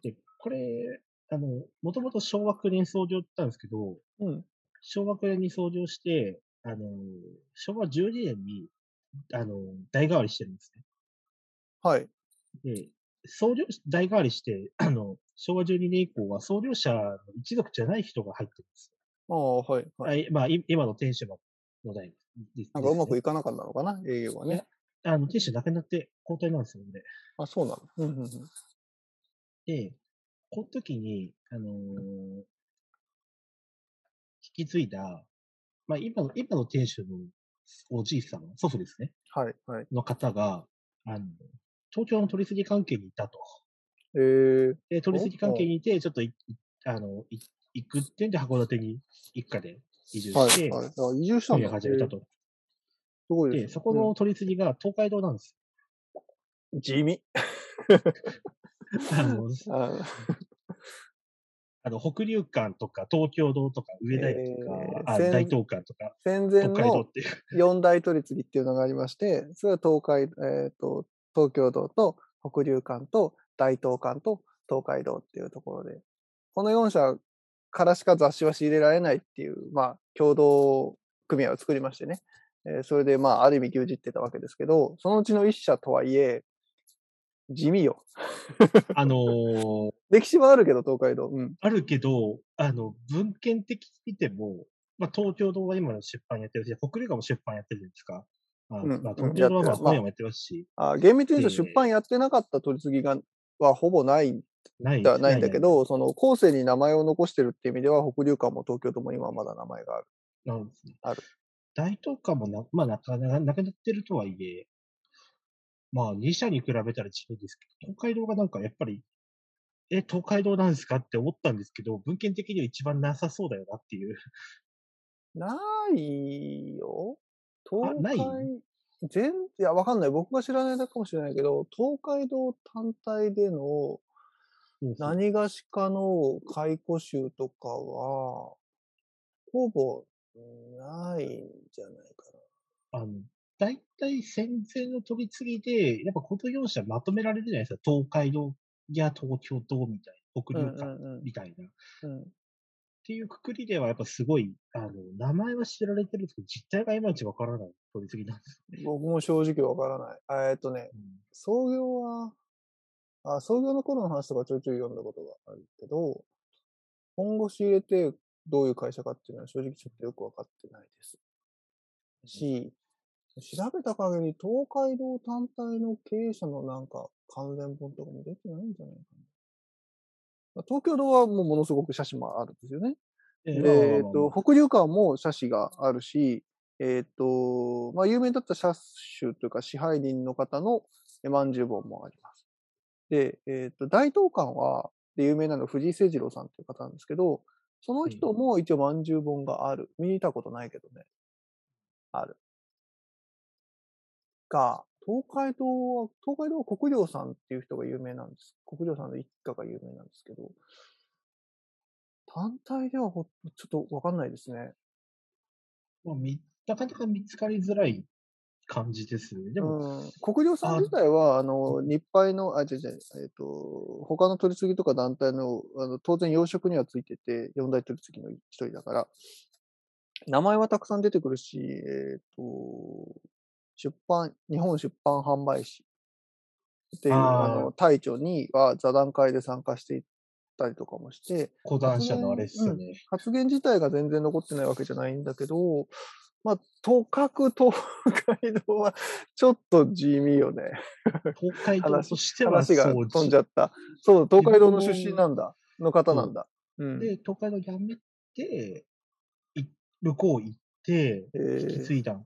Speaker 2: で、これ、あの、もともと昭和9年創業って言ったんですけど、
Speaker 1: う。うん。
Speaker 2: 昭和9年に創業して、あの、昭和12年に、あの、代替わりしてるんですね。
Speaker 1: はい。
Speaker 2: で、創業、代替わりして、あの、昭和12年以降は創業者の一族じゃない人が入ってるんです
Speaker 1: ああ、はい、
Speaker 2: よ。
Speaker 1: はい。
Speaker 2: まあ、い今の店主のの代です
Speaker 1: なんかうまくいかなかったのかな、営業はね。
Speaker 2: あの、店主亡くなって交代なんですよね。
Speaker 1: あ、そうなの？うんうんうん。
Speaker 2: で、この時に、あのー引き継いだ、まあ、今の、今の店主のおじいさん、祖父ですね、
Speaker 1: はい、はい。
Speaker 2: の方が、あの、東京の取り次ぎ関係にいたと。
Speaker 1: えー、
Speaker 2: で、取り次ぎ関係にいて、ちょっとい、いあの、い行くってんで函館に一家で移住
Speaker 1: はい、
Speaker 2: して、
Speaker 1: はい。あ移住したんだ。
Speaker 2: 始めたと。で、そこの取り次ぎが東海道なんです
Speaker 1: うん、地味。
Speaker 2: あの、あの北竜館とか東京堂とか上田駅とか、えー、あ大東館とか、
Speaker 1: 戦前の 四大取り次ぎっていうのがありまして、それは東海、えっ、ー、と、東京堂と北竜館と大東館と東海道っていうところで、この4社からしか雑誌は仕入れられないっていう、まあ、共同組合を作りましてね、えー、それで、まあ、ある意味牛耳ってたわけですけど、そのうちの1社とはいえ、地味よ。
Speaker 2: あのー、
Speaker 1: 歴史はあるけど、東海道。
Speaker 2: うん、あるけど、あの、文献的に見ても、まあ、東京堂は今の出版やってるし、北陸も出版やってるじゃないですか。あうん、まあ、東京堂はまあ本屋もやってますし。
Speaker 1: まあ、あ厳密に言うと出版やってなかった取り次ぎが、はほぼないではないんだけど、その後世に名前を残してるっていう意味では、北流館も東京都も今まだ名前がある。
Speaker 2: なんですね。
Speaker 1: ある。
Speaker 2: 大東館もな、まあ、なかなかなくなってるとはいえ、まあ、2社に比べたら違うんですけど、東海道がなんかやっぱり、え、東海道なんですかって思ったんですけど、文献的には一番なさそうだよなっていう。
Speaker 1: ないよ。東
Speaker 2: 海、
Speaker 1: 全、いや、わかんない。僕が知らないだけかもしれないけど、東海道単体での何がしかの解雇集とかは、ほぼないんじゃないか
Speaker 2: な。あの、大体戦前の取り次ぎで、やっぱこの4社まとめられるじゃないですか。東海道や東京都みたいな、北陸間みたいな。うんうん、っていうくくりでは、やっぱすごい、あの、名前は知られてるんですけど、実態がいまいちわからない取り次ぎなんです、
Speaker 1: ね。僕も正直わからない。えっとね、うん、創業は、あ、創業の頃の話とかちょいちょい読んだことがあるけど、本腰入れてどういう会社かっていうのは正直ちょっとよくわかってないです。し、調べた限り東海道単体の経営者のなんか関連本とかも出てないんじゃないかな。東京道はもうものすごく写真もあるんですよね。えっ、ー、と、北流館も写真があるし、えっ、ー、と、まあ、有名だった車種というか支配人の方のまんじゅう本もあります。で、えっ、ー、と、大東館は、で有名なのは藤井誠二郎さんという方なんですけど、その人も一応まんじゅう本がある。見たことないけどね。ある。が、東海道は、東海道は国領さんっていう人が有名なんです。国領さんの一家が有名なんですけど、単体ではほちょっとわかんないですね。
Speaker 2: まあ、み、なかなか見つかりづらい感じですね。でも、
Speaker 1: うん、国領さん自体は、あの、日配の、あ、違う違う、えっ、と、他の取り次ぎとか団体の、あの当然養殖にはついてて、四大取り次ぎの一人だから、名前はたくさん出てくるし、えっ、と、出版、日本出版販売士っていう、あの、隊長には座談会で参加していったりとかもして、
Speaker 2: 講談社のあれっすよ
Speaker 1: ね、うん、発言自体が全然残ってないわけじゃないんだけど、まあ、とかく東海道はちょっと地味よね。
Speaker 2: 東海道としては
Speaker 1: 話が飛んじゃった。そう、東海道の出身なんだ。の方なんだ。
Speaker 2: うん、で、東海道辞めて、向こう行って、引き継いだ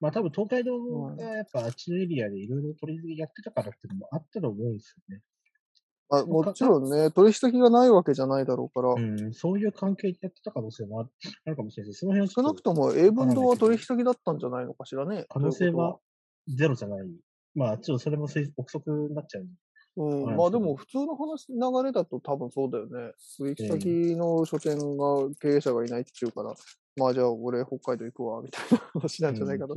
Speaker 2: まあ多分東海道がやっぱあっちのエリアでいろいろ取りやってたからっていうのもあったと思うんですよね。
Speaker 1: あもちろんね、取引先がないわけじゃないだろうから。
Speaker 2: うん、そういう関係でやってた可能性もあるかもしれないその
Speaker 1: 辺少なくとも英文堂は取引先だったんじゃないのかしらね。
Speaker 2: 可能性はゼロじゃない。まあ、ちょっとそれも憶測になっちゃう。
Speaker 1: うん、まあでも普通の話、流れだと多分そうだよね。取引先の書店が経営者がいないって言うから、まあじゃあ俺北海道行くわ、みたいな話なんじゃないかと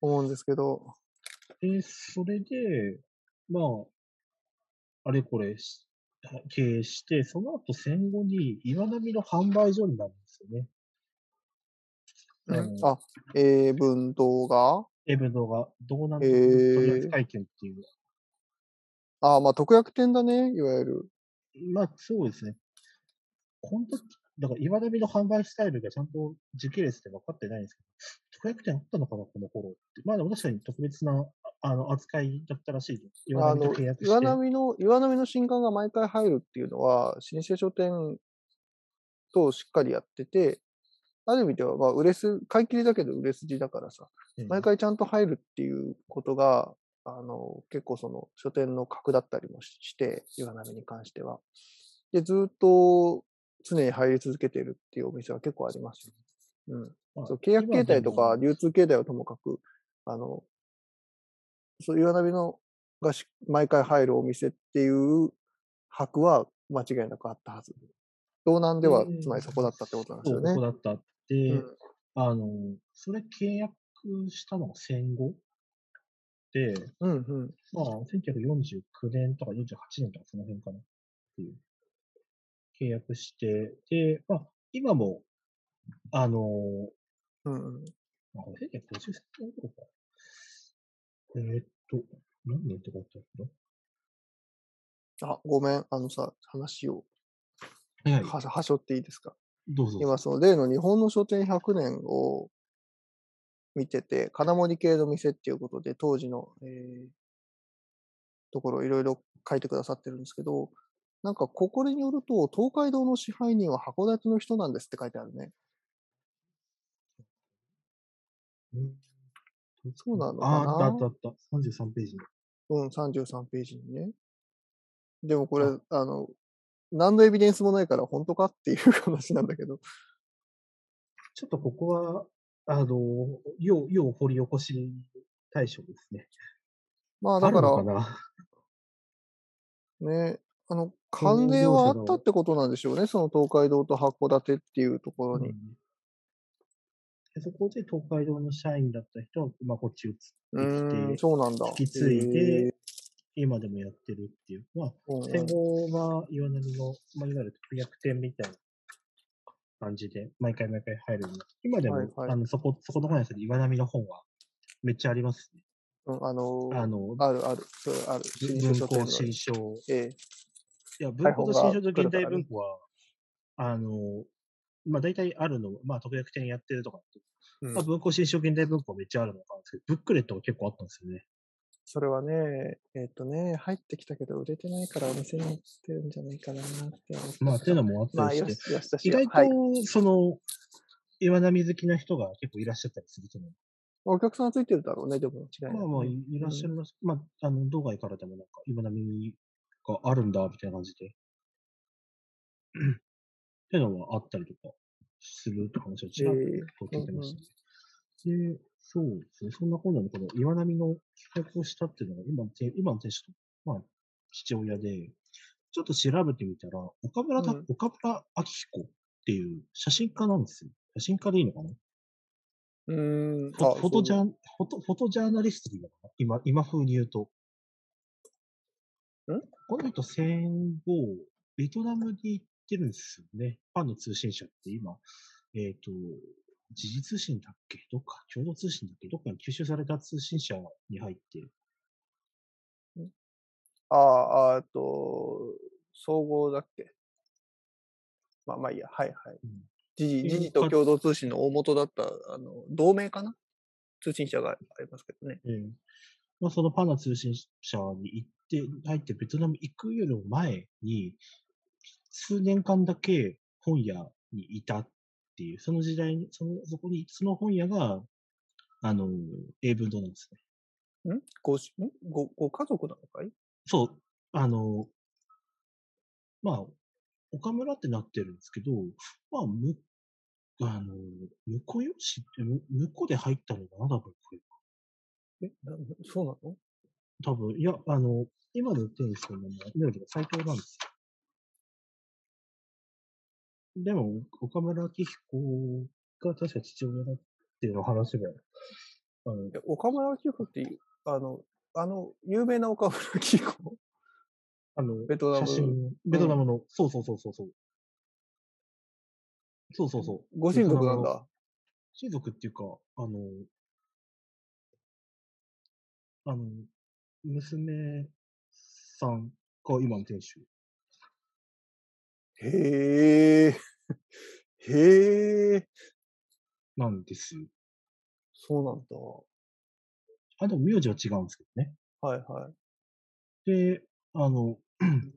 Speaker 1: 思うんですけど。
Speaker 2: で、それで、まあ、あれこれ経営して、その後戦後に岩波の販売所になるんですよね。
Speaker 1: うん、あ、英文動画
Speaker 2: 英文動画、どうなんですか、取扱権っていう。
Speaker 1: ああ、まあ特約店だね、いわゆる。
Speaker 2: まあそうですね。この時だから岩波の販売スタイルがちゃんと時系列で分かってないんですけど、特約店あったのかな、この頃って。まあでも確かに特別なあの扱いだったらしいです。
Speaker 1: 岩波と契約して。岩波の、岩波の新刊が毎回入るっていうのは、老舗書店としっかりやってて、ある意味では、まあ、売れす、買い切りだけど売れ筋だからさ、毎回ちゃんと入るっていうことが、あの、結構その書店の格だったりもして、岩波に関しては。で、ずっと常に入り続けているっていうお店は結構ありますよ。うん。
Speaker 2: まあ
Speaker 1: そう契約形態とか流通形態はともかく、あの、そう岩波のがし毎回入るお店っていう箔は間違いなくあったはず。道南では
Speaker 2: うん
Speaker 1: つまりそこだったってことなんですよね。
Speaker 2: ここだったって、
Speaker 1: うん
Speaker 2: あの、それ契約したのが戦後で、
Speaker 1: うんうん。
Speaker 2: まあ、1949年とか48年とかその辺かなっていう。契約して、で、まあ、今も、あの、
Speaker 1: うんうん。
Speaker 2: まあ、これ1950年頃か。えーっと、何年って書いてある
Speaker 1: あ、ごめん。あのさ、話を
Speaker 2: のはい、
Speaker 1: ははしょっていいですか？
Speaker 2: どうぞ。
Speaker 1: 今、その例の日本の書店100年を見てて、金森系の店っていうことで、当時の、えーところをいろいろ書いてくださってるんですけど、なんか、ここによると、東海道の支配人は函館の人なんですって書いてあるね。
Speaker 2: うん
Speaker 1: そうなのか
Speaker 2: ああ、あ
Speaker 1: な
Speaker 2: ったあったあった。33ページに。
Speaker 1: うん、33ページにね。でもこれ、あの、何のエビデンスもないから本当かっていう話なんだけど。
Speaker 2: ちょっとここは、あの、要、要掘り起こし対象ですね。
Speaker 1: まあだから
Speaker 2: かな？
Speaker 1: ね、あの、
Speaker 2: の
Speaker 1: 関連はあったってことなんでしょうね。その東海道と函館っていうところに。
Speaker 2: うんでそこで東海道の社員だった人は、まあ、こっち移ってきて、
Speaker 1: そうなんだ。
Speaker 2: 引き継い
Speaker 1: へ
Speaker 2: で、今でもやってるっていう。まあ、戦後は岩波の、まあ、いわゆる特約店みたいな感じで、毎回毎回入る今でも、
Speaker 1: はいはい
Speaker 2: あのそこ、そこの本屋さんで岩波の本はめっちゃありますね。
Speaker 1: うん、あのー
Speaker 2: あの、
Speaker 1: あるある、それある。
Speaker 2: 文庫新書。
Speaker 1: ええ
Speaker 2: いや、文庫と新書と現代文庫は、あの、まあ大体あるのは、まあ特約店やってるとか
Speaker 1: うん
Speaker 2: まあ文庫新書現代文庫はめっちゃあるのかなんですけど、ブックレットが結構あったんですよね。
Speaker 1: それはね、えっ、とね、入ってきたけど売れてないからお店に売ってるんじゃないかなって思って。
Speaker 2: まあっていうのもあった
Speaker 1: まあ、
Speaker 2: りして、
Speaker 1: よし、よしとし
Speaker 2: 意外と、
Speaker 1: はい。
Speaker 2: その、岩波好きな人が結構いらっしゃったりすると思う。
Speaker 1: お客さんついてるだろうね、でも間違い。
Speaker 2: まあまあいいらっしゃいます。まあ、あの、道外からでもなんか、岩波があるんだ、みたいな感じで。っていうのはあったりとかするって話をちらっと聞いてましたね。で、そうですね。そんな今度のこの岩波の企画をしたっていうのが、今今の店主と、まあ、父親で、ちょっと調べてみたら、岡村た、
Speaker 1: うん
Speaker 2: 岡村明彦っていう写真家なんですよ。写真家でいいのかな？
Speaker 1: うーん。
Speaker 2: フォトジャ
Speaker 1: ン。
Speaker 2: ン、フォト、フォトジャーナリストでいいのかな？今、今風に言うと。
Speaker 1: ん？
Speaker 2: この人戦後、ベトナムに行ってるんですよね。パンの通信社って今、えっ、と、時事通信だっけ？どっか、共同通信だっけ？どっかに吸収された通信社に入って、
Speaker 1: ああ、あと、総合だっけ？まあまあいいや、はいはい。
Speaker 2: うん。
Speaker 1: 時事、
Speaker 2: うん
Speaker 1: 時事と共同通信の大元だった、あの、同盟かな？通信社がありますけどね。
Speaker 2: えーまあ、そのパナ通信社に行って、入ってベトナム行くよりも前に、数年間だけ本屋にいたっていう、その時代に、その、そこに、その本屋が、あの、英文堂なんですね。
Speaker 1: ん？ごし、ん？ご、ご家族なのかい？
Speaker 2: そう、あの、まあ、岡村ってなってるんですけど、まあ、む、あの、婿養子って、む婿で入ったのかな、多分これ。
Speaker 1: え、なそうなの？
Speaker 2: 多分、いや、あの、今の店主の名前、名字が斎藤なんですよ。でも、岡村明彦が確か父親だっていうの話が、あの、
Speaker 1: え岡村明彦ってあの、あの、有名な岡村明彦？
Speaker 2: あの、
Speaker 1: ベトナム
Speaker 2: 写真、ベトナムの、そうそうそうそうそう。そうそうそう。
Speaker 1: ご親族なんだ。
Speaker 2: 親族っていうか、あの、あの、娘さんが今の店主。
Speaker 1: へえ。へえ。
Speaker 2: なんですよ。
Speaker 1: そうなんだ。
Speaker 2: あ、でも名字は違うんですけどね。
Speaker 1: はいはい。
Speaker 2: で、あの、
Speaker 1: うん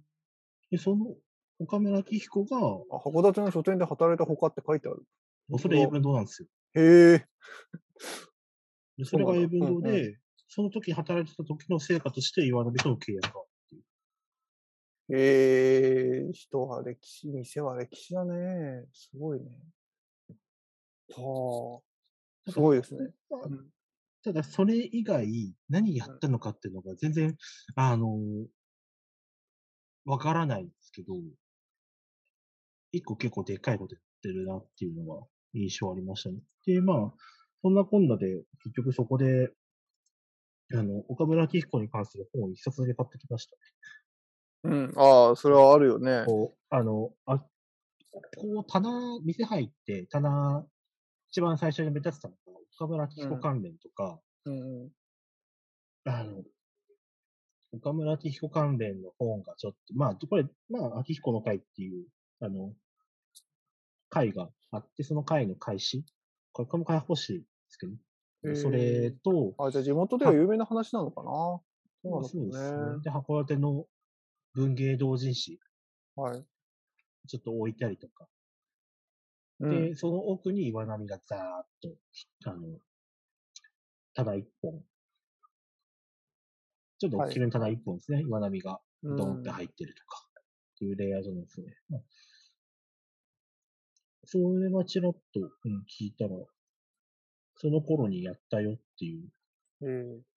Speaker 2: でその、岡村明彦が、
Speaker 1: あ、函館の書店で働いたほかって書いてある。
Speaker 2: それ英文堂なんですよ。
Speaker 1: へえ。
Speaker 2: でそれが英文堂で、その時働いてた時の成果として岩波との契約が。
Speaker 1: へえ。人は歴史、店は歴史だね。すごいね。はあ、すごいですね。
Speaker 2: うんただ、それ以外、何やったのかっていうのが全然、あの、わからないんですけど、一個結構でっかいことやってるなっていうのが印象ありましたね。で、まあ、そんなこんなで、結局そこで、あの、岡村明彦に関する本を一冊だけ買ってきました
Speaker 1: うん。ああ、それはあるよね。
Speaker 2: こう、あの、あ、こう、棚、店入って、棚、一番最初に目立ってたのが、岡村明彦関連とか、
Speaker 1: うんうん。
Speaker 2: あの、岡村明彦関連の本がちょっと、まあ、これ、まあ、明彦の会っていう、あの、会があって、その会の開始。これ、これも開放しいですけど、それと、
Speaker 1: あ、じゃあ地元では有名な話なのかな？そう
Speaker 2: ですね。
Speaker 1: ね。
Speaker 2: で、函館の文芸同人誌、
Speaker 1: はい。
Speaker 2: ちょっと置いたりとか。
Speaker 1: うん
Speaker 2: で、その奥に岩波がザーッと、あの、ただ一本。ちょっと大きめのただ一本ですね。岩波がドーンって入ってるとか、っていうレイアウトなんですね。まあそれはちらっと、うん、聞いたら、その頃にやったよっていう。
Speaker 1: ええ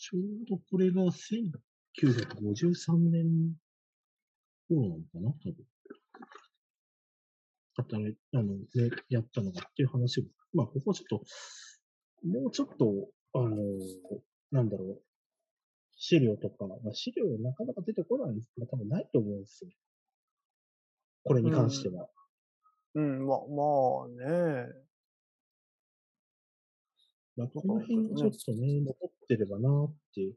Speaker 2: ちょうどこれが1953年頃なのかな多分。働い、あの、ね、やったのがっていう話を、まあ、ここちょっと、もうちょっと、あの、なんだろう、資料とか、まあ、資料なかなか出てこないんですけど、多分ないと思うんですよ。これに関しては。
Speaker 1: うん、ま、まあね。
Speaker 2: まあ、この辺ちょっとね、残ってればなって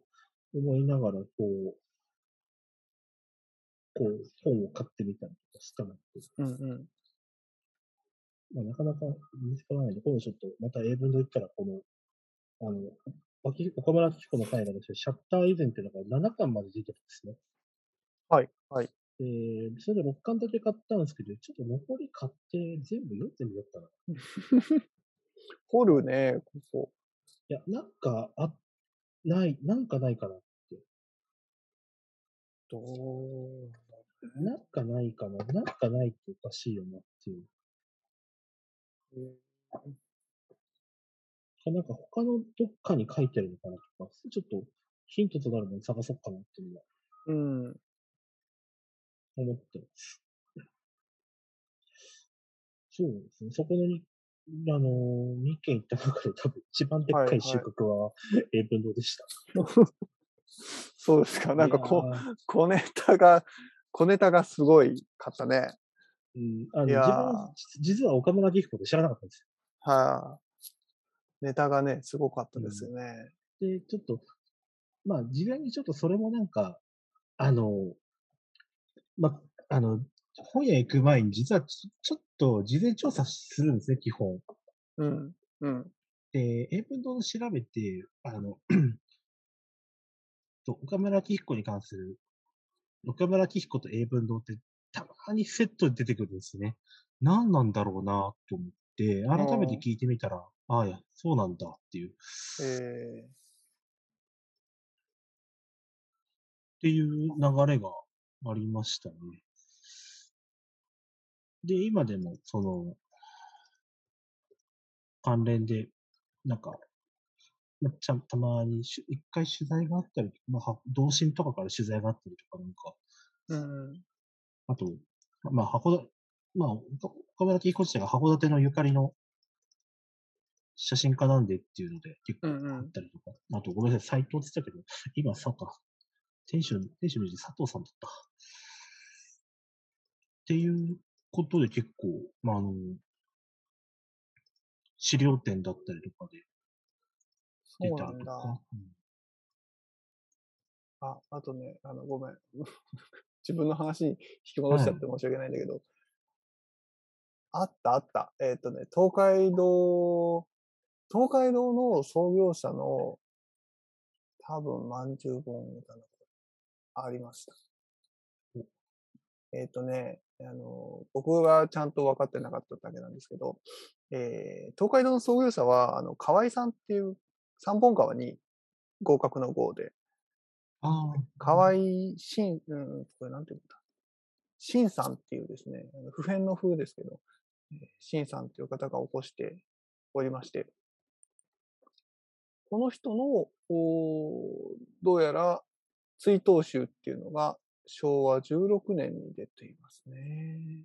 Speaker 2: 思いながら、こう、こう、本を買ってみたりとかしたので、
Speaker 1: うんうん。
Speaker 2: まあ、なかなか見つからないので、今度ちょっと、また英文で言ったら、この、あの、脇岡村明子の回がですね、シャッター以前っていうのが7巻まで出てるんですね。
Speaker 1: はい、はい。
Speaker 2: で、それで6巻だけ買ったんですけど、ちょっと残り買って全部読んでみようかな。
Speaker 1: 掘るね、ここ。
Speaker 2: いや、なんか、あ、ない、なんかないかな。
Speaker 1: どう
Speaker 2: なんかないかな。なんかないっておかしいよなっていう。なんか他のどっかに書いてるのかなとか、ちょっとヒントとなるもの探そうかなっていうのは
Speaker 1: うん。
Speaker 2: 思ってます。そうですね。そこのに、あのー、2軒行った中で多分一番でっかい収穫は英文堂でした。
Speaker 1: そうですか。なんかこ小ネタが、小ネタがすごいかったね。
Speaker 2: うん、あの
Speaker 1: いやー
Speaker 2: 自分は実は岡村明彦で知らなかったんです
Speaker 1: はい、ネタがね、すごかったですよね。
Speaker 2: よ。で、ちょっと、まあ、事前にちょっとそれもなんか、あの、まあ、あの、本屋行く前に実はちょちょっと事前調査するんですね、基本。
Speaker 1: うん。うん。
Speaker 2: で、英文堂を調べて、あの、と岡村明彦に関する、岡村明彦と英文堂ってたまにセットで出てくるんですね。何なんだろうなと思って、改めて聞いてみたら、ああ、いや、そうなんだっていう、っ
Speaker 1: え
Speaker 2: ていう流れがありましたね。で、今でも、その、関連で、なんか、まあちゃんたまにしゅ一回取材があったり、まあ、は同心とかから取材があったりとか、なんか、
Speaker 1: ー、うん。
Speaker 2: あと、まあ、函館、まあ、岡岡村明彦自体が函館のゆかりの写真家なんでっていうので結構
Speaker 1: うんうん
Speaker 2: あったりとか、あとごめんなさい、斎藤って言ってたけど、今さか、店主、店主の字佐藤さんだった。っていうことで結構、まあ、あの、資料展だったりとかで
Speaker 1: そうなんだ。
Speaker 2: 出たりとか。うん
Speaker 1: あ、あとね、あの、ごめん。自分の話に引き戻しちゃって申し訳ないんだけど、あったあった。えっ、とね、東海道、東海道の創業者の、多分、まんじゅう本みたいなありました。えっ、とね、あの、僕がちゃんと分かってなかっただけなんですけど、えー東海道の創業者は、あの、河合さんっていう、三本川に合格の号で。河合新、うん、これなんて言うんだ。新さんっていうですね、普遍の風ですけど、新さんっていう方が起こしておりまして、この人の、どうやら追悼集っていうのが昭和16年に出ていますね。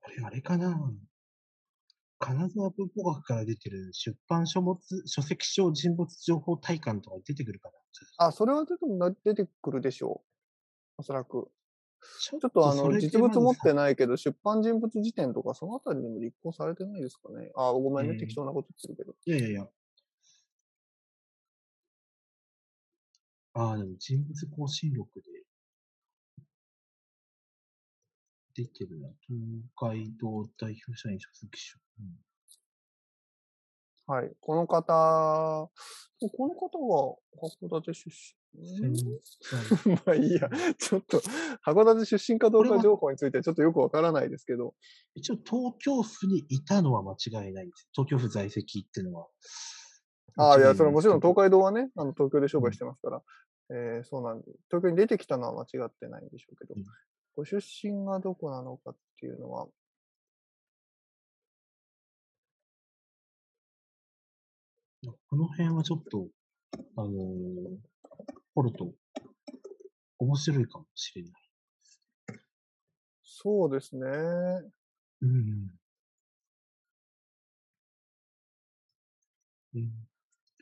Speaker 2: あれ、あれかな？金沢文庫学から出てる出版書物、書籍書人物情報体感とか出てくるか
Speaker 1: な？あ、それは出て出てくるでしょう。おそらく。ちょっとあの、実物持ってないけど、出版人物辞典とか、そのあたりにも立候補されてないですかね。あ、ごめんね、適当なこと言ってるけど。
Speaker 2: いやいやいや。ああ、でも人物更新録で出てるな。東海道代表社員書籍書。うん
Speaker 1: はい。この方、この方は函館出身？まあいいや。ちょっと、函館出身かどうか情報についてはちょっとよくわからないですけど。
Speaker 2: 一応、東京府にいたのは間違いないです。東京府在籍っていうのは。
Speaker 1: ああ、いや、それもちろん東海道はね、あの東京で商売してますから、うん、えー、そうなんで、東京に出てきたのは間違ってないんでしょうけど、うん、ご出身がどこなのかっていうのは、
Speaker 2: この辺はちょっと、あのー、掘ると面白いかもしれない。
Speaker 1: そうですね。
Speaker 2: うん。
Speaker 1: うん、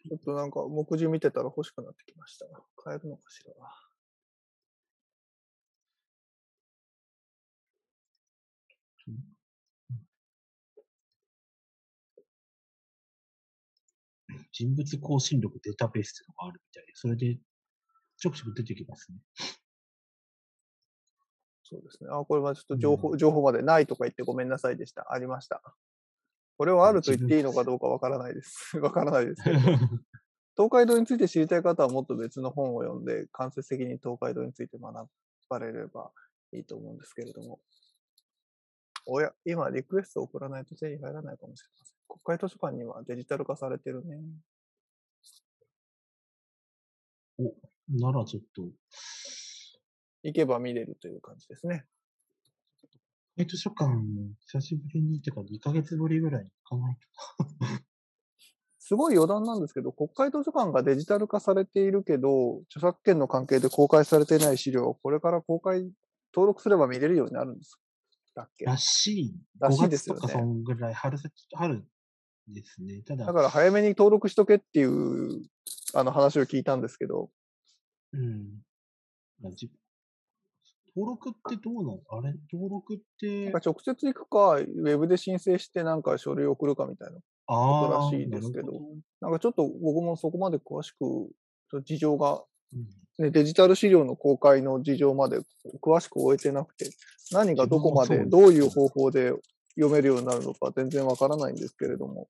Speaker 1: ちょっとなんか、目次見てたら欲しくなってきました。買えるのかしら。
Speaker 2: 人物更新力データベースとかあるみたいで、それでちょくちょく出てきますね。
Speaker 1: そうですね。あ、これはちょっと情報、うん、情報までないとか言ってごめんなさいでした。ありました。これはあると言っていいのかどうかわからないです。わからないですけど。東海道について知りたい方はもっと別の本を読んで、間接的に東海道について学ばれればいいと思うんですけれども。おや、今リクエストを送らないと手に入らないかもしれません。国会図書館にはデジタル化されてるね。
Speaker 2: お、ならちょっと。
Speaker 1: 行けば見れるという感じですね。
Speaker 2: 国会図書館、久しぶりに、てか2ヶ月ぶりぐらいに行かないと。
Speaker 1: すごい余談なんですけど、国会図書館がデジタル化されているけど、著作権の関係で公開されていない資料をこれから公開、登録すれば見れるようになるんですだっけ？
Speaker 2: らしい。
Speaker 1: らしいですよね。
Speaker 2: 5月とかそんぐらい、春先、春ですね。ただ。
Speaker 1: だから早めに登録しとけっていうあの話を聞いたんですけど。
Speaker 2: うん。登録ってどうなの？あれ？登録って。
Speaker 1: 直接行くか、ウェブで申請してなんか書類送るかみたいなことらしいですけど、ど。なんかちょっと僕もそこまで詳しく事情が、ね、デジタル資料の公開の事情まで詳しく終えてなくて、何がどこまでどういう方法で読めるようになるのか全然わからないんですけれども。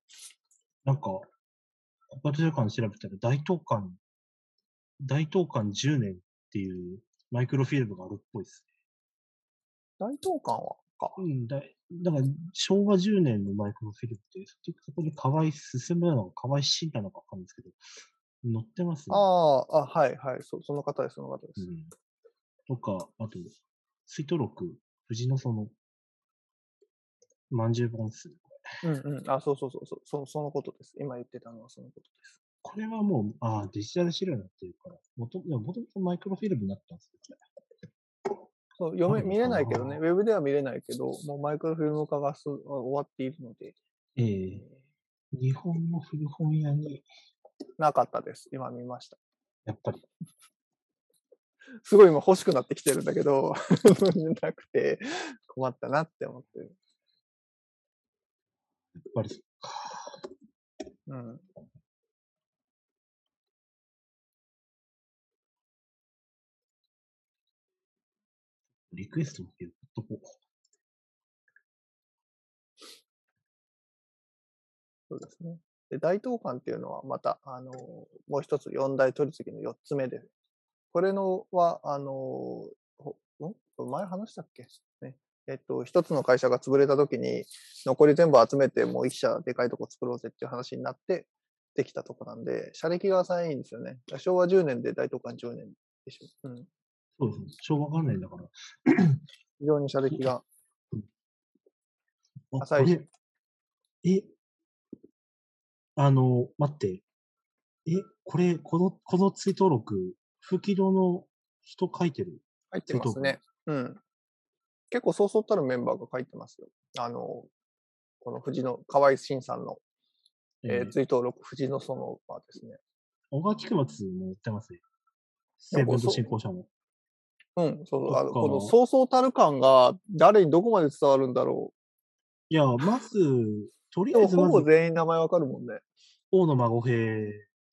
Speaker 2: なんか、国家図書館調べたら大東館、大東館10年っていうマイクロフィルムがあるっぽいです
Speaker 1: ね。大東館はか。
Speaker 2: うん、だだから昭和10年のマイクロフィルムって、そこに河合進むのか河合慎なのかわかんないですけど、載ってます
Speaker 1: ね。ああ、あはいはいそ、その方です、その方です。うん、
Speaker 2: とか、あと、水戸録、藤の園、まんじゅう本数。
Speaker 1: うんうん。あ、そうそうそうそう。そそのことです。今言ってたのはそのことです。
Speaker 2: これはもう、あデジタル資料になってるから、もともとマイクロフィルムになったんですよね。
Speaker 1: そう読め見れないけどね、ウェブでは見れないけど、もうマイクロフィルム化がす終わっているので。
Speaker 2: ええー、日本の古本屋に。
Speaker 1: なかったです。今見ました。
Speaker 2: やっぱり。
Speaker 1: すごい今欲しくなってきてるんだけど、なくて困ったなって思ってる。
Speaker 2: やっぱり
Speaker 1: うん。
Speaker 2: リクエストのけど、ほっとこう。
Speaker 1: そうですね。で、大東館っていうのはまた、あの、もう一つ四大取り次ぎの四つ目で、これのは、あの、ん？前話したっけ？ね。えっと、一つの会社が潰れた時に、残り全部集めて、もう一社でかいとこ作ろうぜっていう話になって、できたとこなんで、社歴が浅いんですよね。昭和10年で大東館10年でしょ。うん。
Speaker 2: そうそう、しょうがわかんないんだから。
Speaker 1: 非常に車歴が。
Speaker 2: あ、
Speaker 1: 浅い
Speaker 2: え、あの、待って。え、これ、この、この追登録、風紀堂の人書いてる？
Speaker 1: 入ってますね。うん。結構そうそうたるメンバーが書いてますよ。あの、この藤野、河合慎さんの、えー、追悼録、藤野その場ですね。
Speaker 2: 小川菊松もやってますね。セブンと進行者も。
Speaker 1: うん、そうそう。あのこのそうそうたる感が誰にどこまで伝わるんだろ
Speaker 2: いや、まず、とりあえず
Speaker 1: ほぼ全員名前わかるもんね。
Speaker 2: 大野孫兵、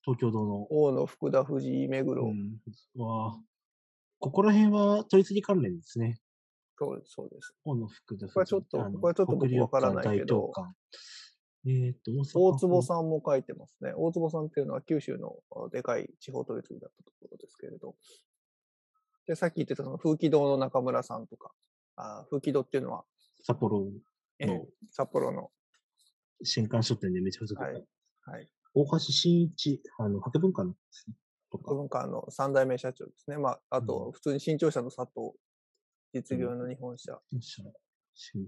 Speaker 2: 東京堂の。
Speaker 1: 大野、福田、藤井、目黒。
Speaker 2: うん。わここら辺は取り次ぎ関連ですね。
Speaker 1: そうです、そうです。
Speaker 2: 大野福田、
Speaker 1: ここはちょっとここはちょっと僕
Speaker 2: 国立
Speaker 1: わからないけど
Speaker 2: えっ、と、
Speaker 1: 大坪
Speaker 2: ん。
Speaker 1: さんも書いてますね。大坪さんっていうのは九州のあでかい地方取り次ぎだったところですけれど。で、さっき言ってたその風紀堂の中村さんとか、あ風紀堂っていうのは、
Speaker 2: 札幌
Speaker 1: え
Speaker 2: の
Speaker 1: 札幌の、
Speaker 2: 新刊書店でめちゃくちゃ
Speaker 1: はいはい、
Speaker 2: 大橋真一、あの、博文館のですね。とか、
Speaker 1: 文化の三代目社長ですね。まあ、あ
Speaker 2: う
Speaker 1: と、普通に新潮社の佐藤、実業の日本社、
Speaker 2: 新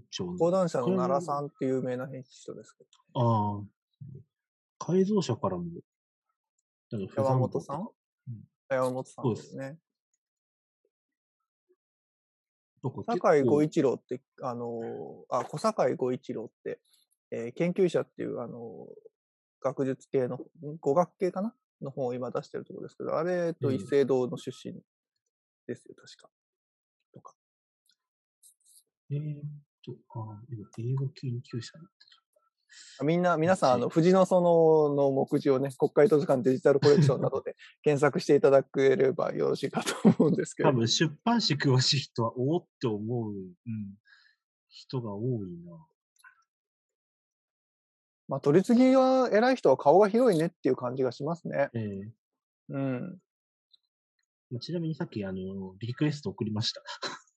Speaker 2: 潮の。
Speaker 1: 講談社の奈良さんっていう有名な編集長ですけど、
Speaker 2: ああ。改造車からも、
Speaker 1: 山本さん？
Speaker 2: うん
Speaker 1: 山本さんですすね。坂井五一郎って、あのー、あ、小坂井五一郎って、えー研究者っていう、あのー学術系の、ん語学系かな？の本を今出してるところですけど、あれと
Speaker 2: うん
Speaker 1: 一斉堂の出身ですよ、確か。とか。
Speaker 2: えーっと、ああ、今英語研究者になって
Speaker 1: あみんな、皆さん、あ
Speaker 2: し
Speaker 1: の、藤野園の目次をね、国会図書館デジタルコレクションなどで 検索していただければよろしいかと思うんですけど、
Speaker 2: 多分出版誌詳しい人は、おおって思う、うん、人が多いな。
Speaker 1: まあ、取り次ぎは偉い人は顔が広いねっていう感じがしますね。
Speaker 2: ええ
Speaker 1: うん。
Speaker 2: まあちなみにさっき、あの、リクエスト送りました。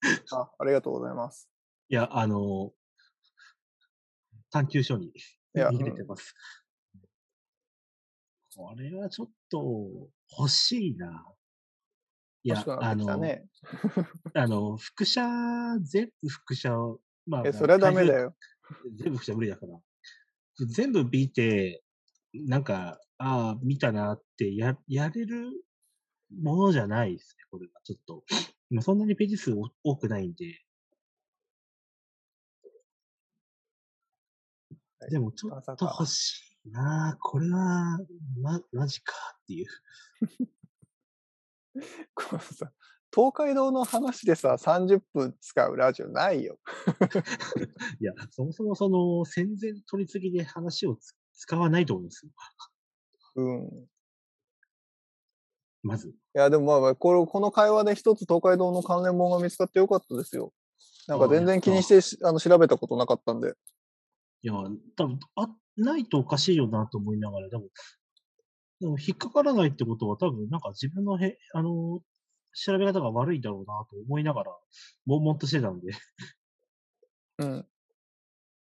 Speaker 1: あ、ありがとうございます。
Speaker 2: いや、あの、探求書に入れてます。これはちょっと欲しいな。いや
Speaker 1: ね。
Speaker 2: あの、あの、副写、全部副写を、まあ、
Speaker 1: え、それはダメだ
Speaker 2: よ。
Speaker 1: よ。
Speaker 2: 全部副写無理だから。全部見て、なんか、ああ、見たなってや、やれるものじゃないですね、これは。ちょっと。まあ、そんなにページ数多多くないんで。
Speaker 1: はい
Speaker 2: でも、ちょっと欲しいなこれは、ま、マジかっていう。
Speaker 1: このさ、東海道の話でさ、30分使うラジオないよ。
Speaker 2: いや、そもそもその、戦前取り次ぎで話をつ使わないと思うんですよ。
Speaker 1: うん。い
Speaker 2: まず。
Speaker 1: や、でもまあまあ、これ、この会話で一つ東海道の関連本が見つかってよかったですよ。なんか全然気にしてしあの調べたことなかったんで。
Speaker 2: いや、多分あ、ないとおかしいよなと思いながら、でも、でも引っかからないってことは多分、なんか自分のへ、あの、調べ方が悪いだろうなと思いながら、悶々としてたんで、
Speaker 1: うん。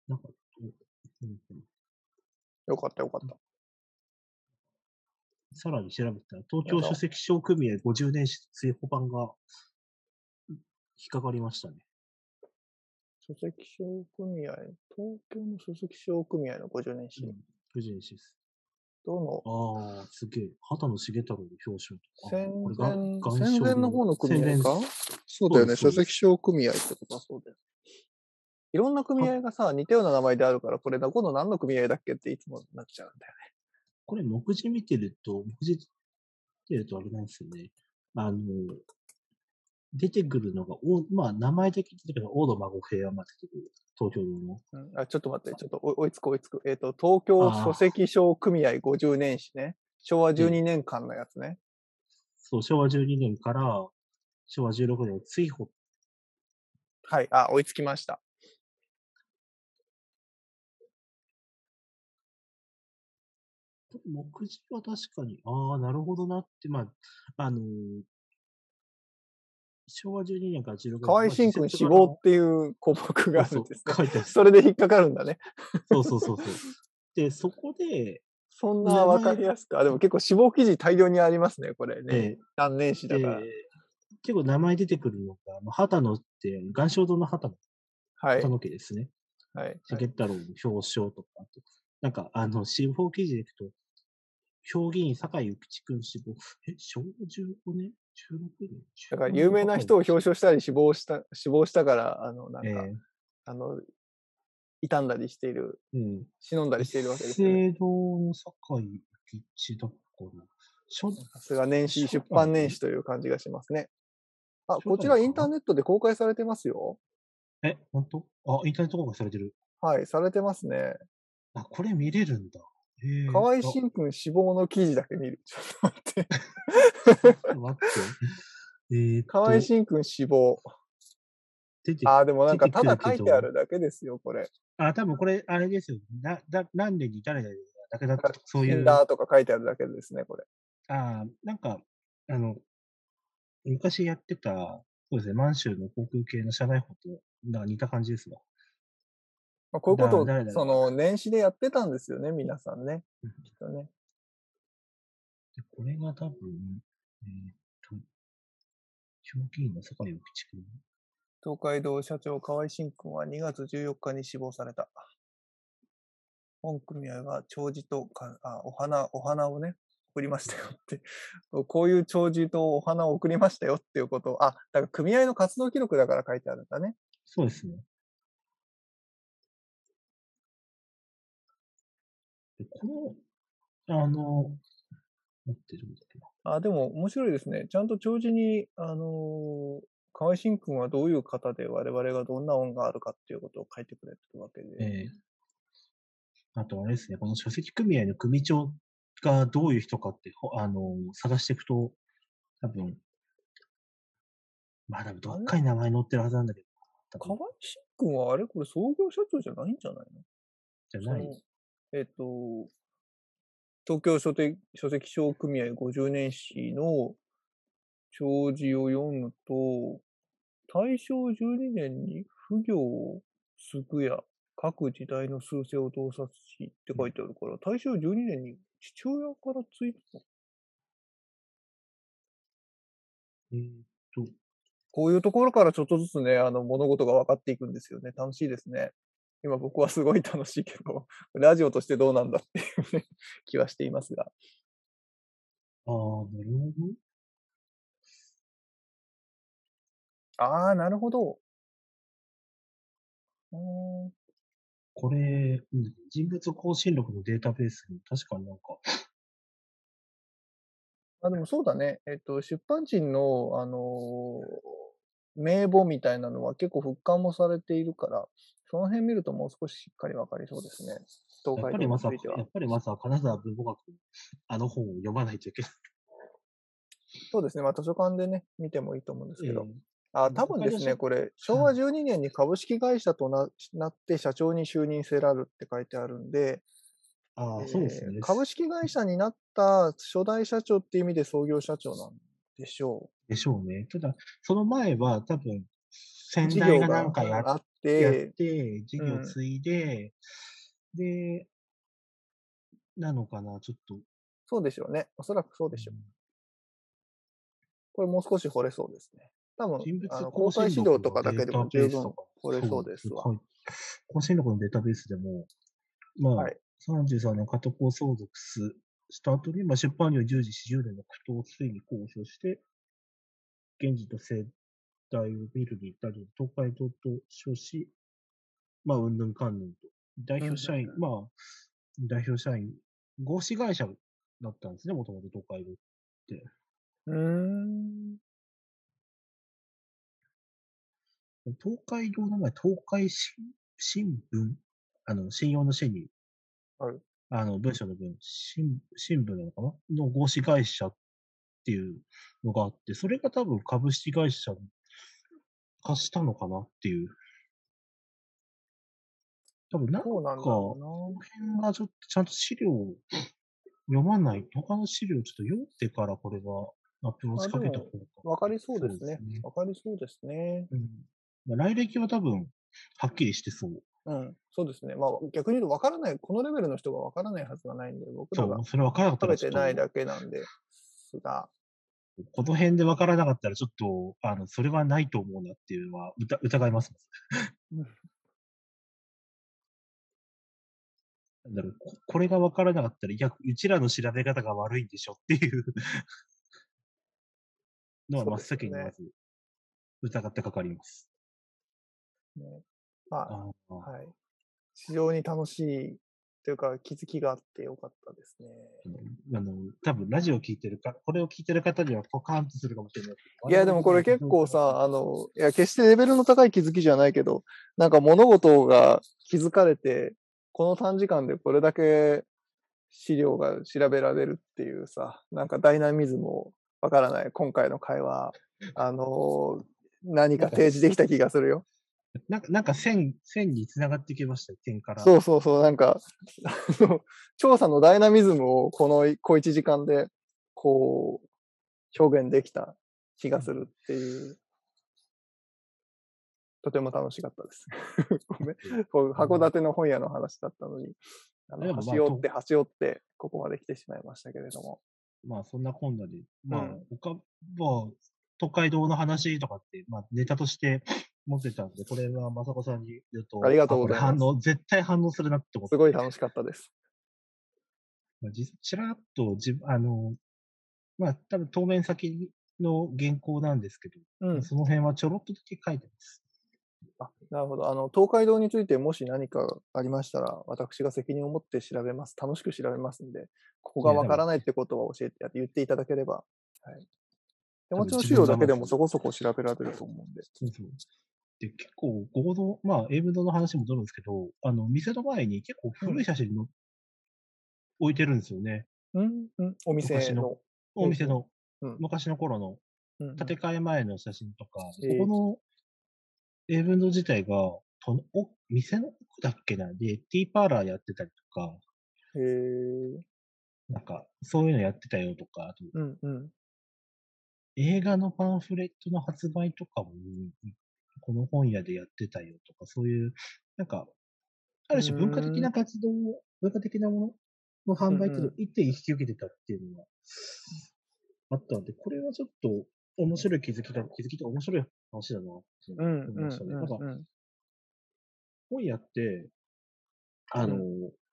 Speaker 2: なんか、うんうん
Speaker 1: よかったよかった。
Speaker 2: さらに調べたら、東京書籍商組合50年史追放版が引っかかりましたね。
Speaker 1: 書籍商組合、東京の書籍商組合の50年史。
Speaker 2: うん、50年史です。
Speaker 1: どの？
Speaker 2: ああ、すげえ。畑野茂太郎の表彰とか。
Speaker 1: の方の組合か？そうだよね。書籍商組合ってことはそうだよ。いろんな組合がさ、似たような名前であるから、これ、今度何の組合だっけっていつもなっちゃうんだよね。
Speaker 2: これ、目次見てると、目次見てるとあれなんですよね。あの、出てくるのが、おまあ、名前的に出てくるのが、大野孫平山出てくる。東京の。
Speaker 1: うん、あちょっと待って、ちょっと追いつく追いつく。えっ、と、東京書籍商組合50年史ね。昭和12年間のやつね。
Speaker 2: そう、昭和12年から昭和16年、追放。
Speaker 1: はい、あ、追いつきました。
Speaker 2: 目次は確かに、ああ、なるほどなって、まあ、あのー昭和12年から16年。
Speaker 1: 河合慎君死亡っていう項目があるんですね。
Speaker 2: 書いて。
Speaker 1: それで引っかかるんだね。
Speaker 2: そうそうそうそう。で、そこで、
Speaker 1: そんなわかりやすく。あ、でも結構死亡記事大量にありますね、これね。
Speaker 2: え
Speaker 1: 何年史だから。
Speaker 2: で結構名前出てくるのが、まあ、畑野って、岩礁堂の畑野、
Speaker 1: はい
Speaker 2: 畑。野家ですね。
Speaker 1: はい。
Speaker 2: 重太郎の表彰とか、なんか、あの、司法記事でいくと、評議員、酒井幸地君死亡、え、昭和15年 ?16 年？
Speaker 1: だから有名な人を表彰したり死亡した、死亡したから、あの、なん
Speaker 2: え
Speaker 1: か、あの、傷んだりしている、
Speaker 2: えうん。
Speaker 1: 忍んだりしているわけですよね。
Speaker 2: 聖堂の酒井幸地だから、
Speaker 1: さすが年始、出版年始という感じがしますね。あ、こちらインターネットで公開されてますよ。
Speaker 2: え、本当？あ、インターネット公開されてる。
Speaker 1: はい、されてますね。
Speaker 2: あ、これ見れるんだ。
Speaker 1: 河合
Speaker 2: あ
Speaker 1: 新君死亡の記事だけ見る。ちょっと待って。
Speaker 2: 待って。えー
Speaker 1: 河合新君死亡。あー、でもなんかただ書いてあるだけですよ、これ。
Speaker 2: あ、多分これ、あれですよ。な、だ、何年に誰々だけだったそういう。
Speaker 1: だとか書いてあるだけですね、これ。
Speaker 2: ああ、なんか、あの、昔やってた、そうですね、満州の航空系の社内法と、なんか似た感じですわ。
Speaker 1: まあ、こういうことをその、年始でやってたんですよね、皆さんね。
Speaker 2: うん
Speaker 1: きっとね。
Speaker 2: でこれが多分、えーっと。
Speaker 1: 東海道社長河合新君は2月14日に死亡された。本組合は弔辞とかあお花、お花をね、送りましたよって。こういう弔辞とお花を送りましたよっていうことを、あ、だから組合の活動記録だから書いてあるんだね。
Speaker 2: そうですね。この、あの、待ってるんだっけな。
Speaker 1: あ、でも面白いですね。ちゃんと弔辞に、あのー河合新君はどういう方で我々がどんな恩があるかっていうことを書いてくれてるわけで。
Speaker 2: ええあとあれですね、この書籍組合の組長がどういう人かって、ほあの、探していくと、多分、まあでもどっかに名前載ってるはずなんだけど、多分
Speaker 1: 河合新君はあれこれ創業社長じゃないんじゃないの？
Speaker 2: じゃない。
Speaker 1: えっ、と、東京書籍書籍商組合50年史の弔辞を読むと、大正12年に不行すぐや各時代の数勢を洞察しって書いてあるから、大正12年に父親からついたの
Speaker 2: えーっと、
Speaker 1: こういうところからちょっとずつね、あの物事が分かっていくんですよね。楽しいですね。今僕はすごい楽しいけど、ラジオとしてどうなんだっていうね、気はしていますが。
Speaker 2: ああ、なるほど。
Speaker 1: ああ、なるほど。うーん
Speaker 2: これ、うん人物更新録のデータベースに確かになんか、
Speaker 1: あ、でもそうだね。えっと、出版人の、あのー名簿みたいなのは結構復刊もされているから、その辺見るともう少ししっかりわかりそうですね。東海道
Speaker 2: やっぱりまさ
Speaker 1: については
Speaker 2: や。っぱりまさ金沢文庫学、あの本を読まないといけない。
Speaker 1: そうですね。まあ図書館でね、見てもいいと思うんですけど。あ、
Speaker 2: うん
Speaker 1: 多分ですね、これ、昭和12年に株式会社とななって社長に就任せらるって書いてあるんで、
Speaker 2: ああ、
Speaker 1: え
Speaker 2: そうですね。
Speaker 1: ー株式会社になった初代社長っていう意味で創業社長なんでしょ
Speaker 2: でしょうね。ただ、その前は多分、
Speaker 1: う。
Speaker 2: 先代がなんかやっ
Speaker 1: あっ
Speaker 2: や
Speaker 1: て
Speaker 2: っ、て、事業
Speaker 1: うん
Speaker 2: 継いで、で、なのかな、ちょっと。
Speaker 1: そうでしょうね。おそらくそうでしょう。これもう少し掘れそうですね。多分あの公開指導とかだけでも十分掘れそうですわ。
Speaker 2: はい。更新録のデータベースでも、まあ、
Speaker 1: はい
Speaker 2: 33年加藤校相続すした後に、まあ、出版業10時40年の苦闘をついに公表して、現時と世代を見るに至り、東海道と称し、まあ、うんぬんかんぬんと。代表社員、
Speaker 1: うん
Speaker 2: まあ、代表社員、合資会社だったんですね、もともと東海道。
Speaker 1: うーん。
Speaker 2: 東海道の前、東海新新聞、あの、信用の信に、
Speaker 1: はい
Speaker 2: あの、文章の文、新新聞なのかな？の合資会社っていうのがあって、それが多分株式会社化したのかなっていう。多分なんか、こ
Speaker 1: ろ
Speaker 2: の辺がちょっとちゃんと資料を読まない、他の資料をちょっと読んでからこれはアプローチかけた方が。
Speaker 1: わかりそうですね
Speaker 2: そうですね。
Speaker 1: わかりそうですね。
Speaker 2: うんまあ、来歴は多分、はっきりしてそう。
Speaker 1: うん。そうですね。まあ逆に言うとわからない、このレベルの人がわからないはずがないんで、僕らが食べてないだけなんですが、
Speaker 2: この辺で分からなかったら、ちょっと、あの、それはないと思うなっていうのは、疑います。なんだろうこ、これが分からなかったら、いや、うちらの調べ方が悪いんでしょっていうのは真っ先にまず疑ってかかります。
Speaker 1: ね、まあ、あはい。非常に楽しいというか気づきがあってよかったですね。
Speaker 2: あの、多分ラジオ聞いてるか、これを聞いてる方にはポカーンとするかもしれない。
Speaker 1: いや、でもこれ結構さ、あの、いや、決してレベルの高い気づきじゃないけど、なんか物事が気づかれて、この短時間でこれだけ資料が調べられるっていうさ、なんかダイナミズムをわからない今回の会話、あの何か提示できた気がするよ。
Speaker 2: なんか、なんか線、線につながってきましたよ、点から。
Speaker 1: そうそうそう、なんか、調査のダイナミズムをこの小一時間で、こう、表現できた気がするっていう。とても楽しかったです。ごめん。こう函館の本屋の話だったのに、あの、端折って端折って、ここまで来てしまいましたけれども。
Speaker 2: まあ、そんなこんなで、まあ、うん、他、まあ、東海道の話とかって、まあ、ネタとして持ってたんで、これはまさこさんに言うと、
Speaker 1: ありがとうございます。
Speaker 2: 反応、絶対反応するなって思って。
Speaker 1: すごい楽しかったです。
Speaker 2: まあ、ちらっとじ、あの、まあ、多分当面先の原稿なんですけど、うん、その辺はちょろっとだけ書いてます。
Speaker 1: あなるほど。あの、東海道についてもし何かありましたら、私が責任を持って調べます。楽しく調べますんで、ここがわからないってことは教えてやって言っていただければ、はい。手持ちの資料だけでもそこそこ調べられると思うんで。そうそう
Speaker 2: で、結構合同、まあ、英文の話も出るんですけど、あの、店の前に結構古い写真の、うん、置いてるんですよね。
Speaker 1: うん、うん、お店の。
Speaker 2: お店の、うん、昔の頃の、建て替え前の写真とか、うん、ここの英文の自体が、とお店の奥だっけな？で、ティーパーラーやってたりとか、
Speaker 1: へ
Speaker 2: なんか、そういうのやってたよとか、あと、
Speaker 1: うんうん、
Speaker 2: 映画のパンフレットの発売とかも、この本屋でやってたよとか、そういう、なんか、ある種文化的な活動を、文化的なものの販売っていうのを一手に引き受けてたっていうのがあったので、これはちょっと面白い気づきだ、気づきと面白い話だなって思いましたね。なんか、本屋って、あの、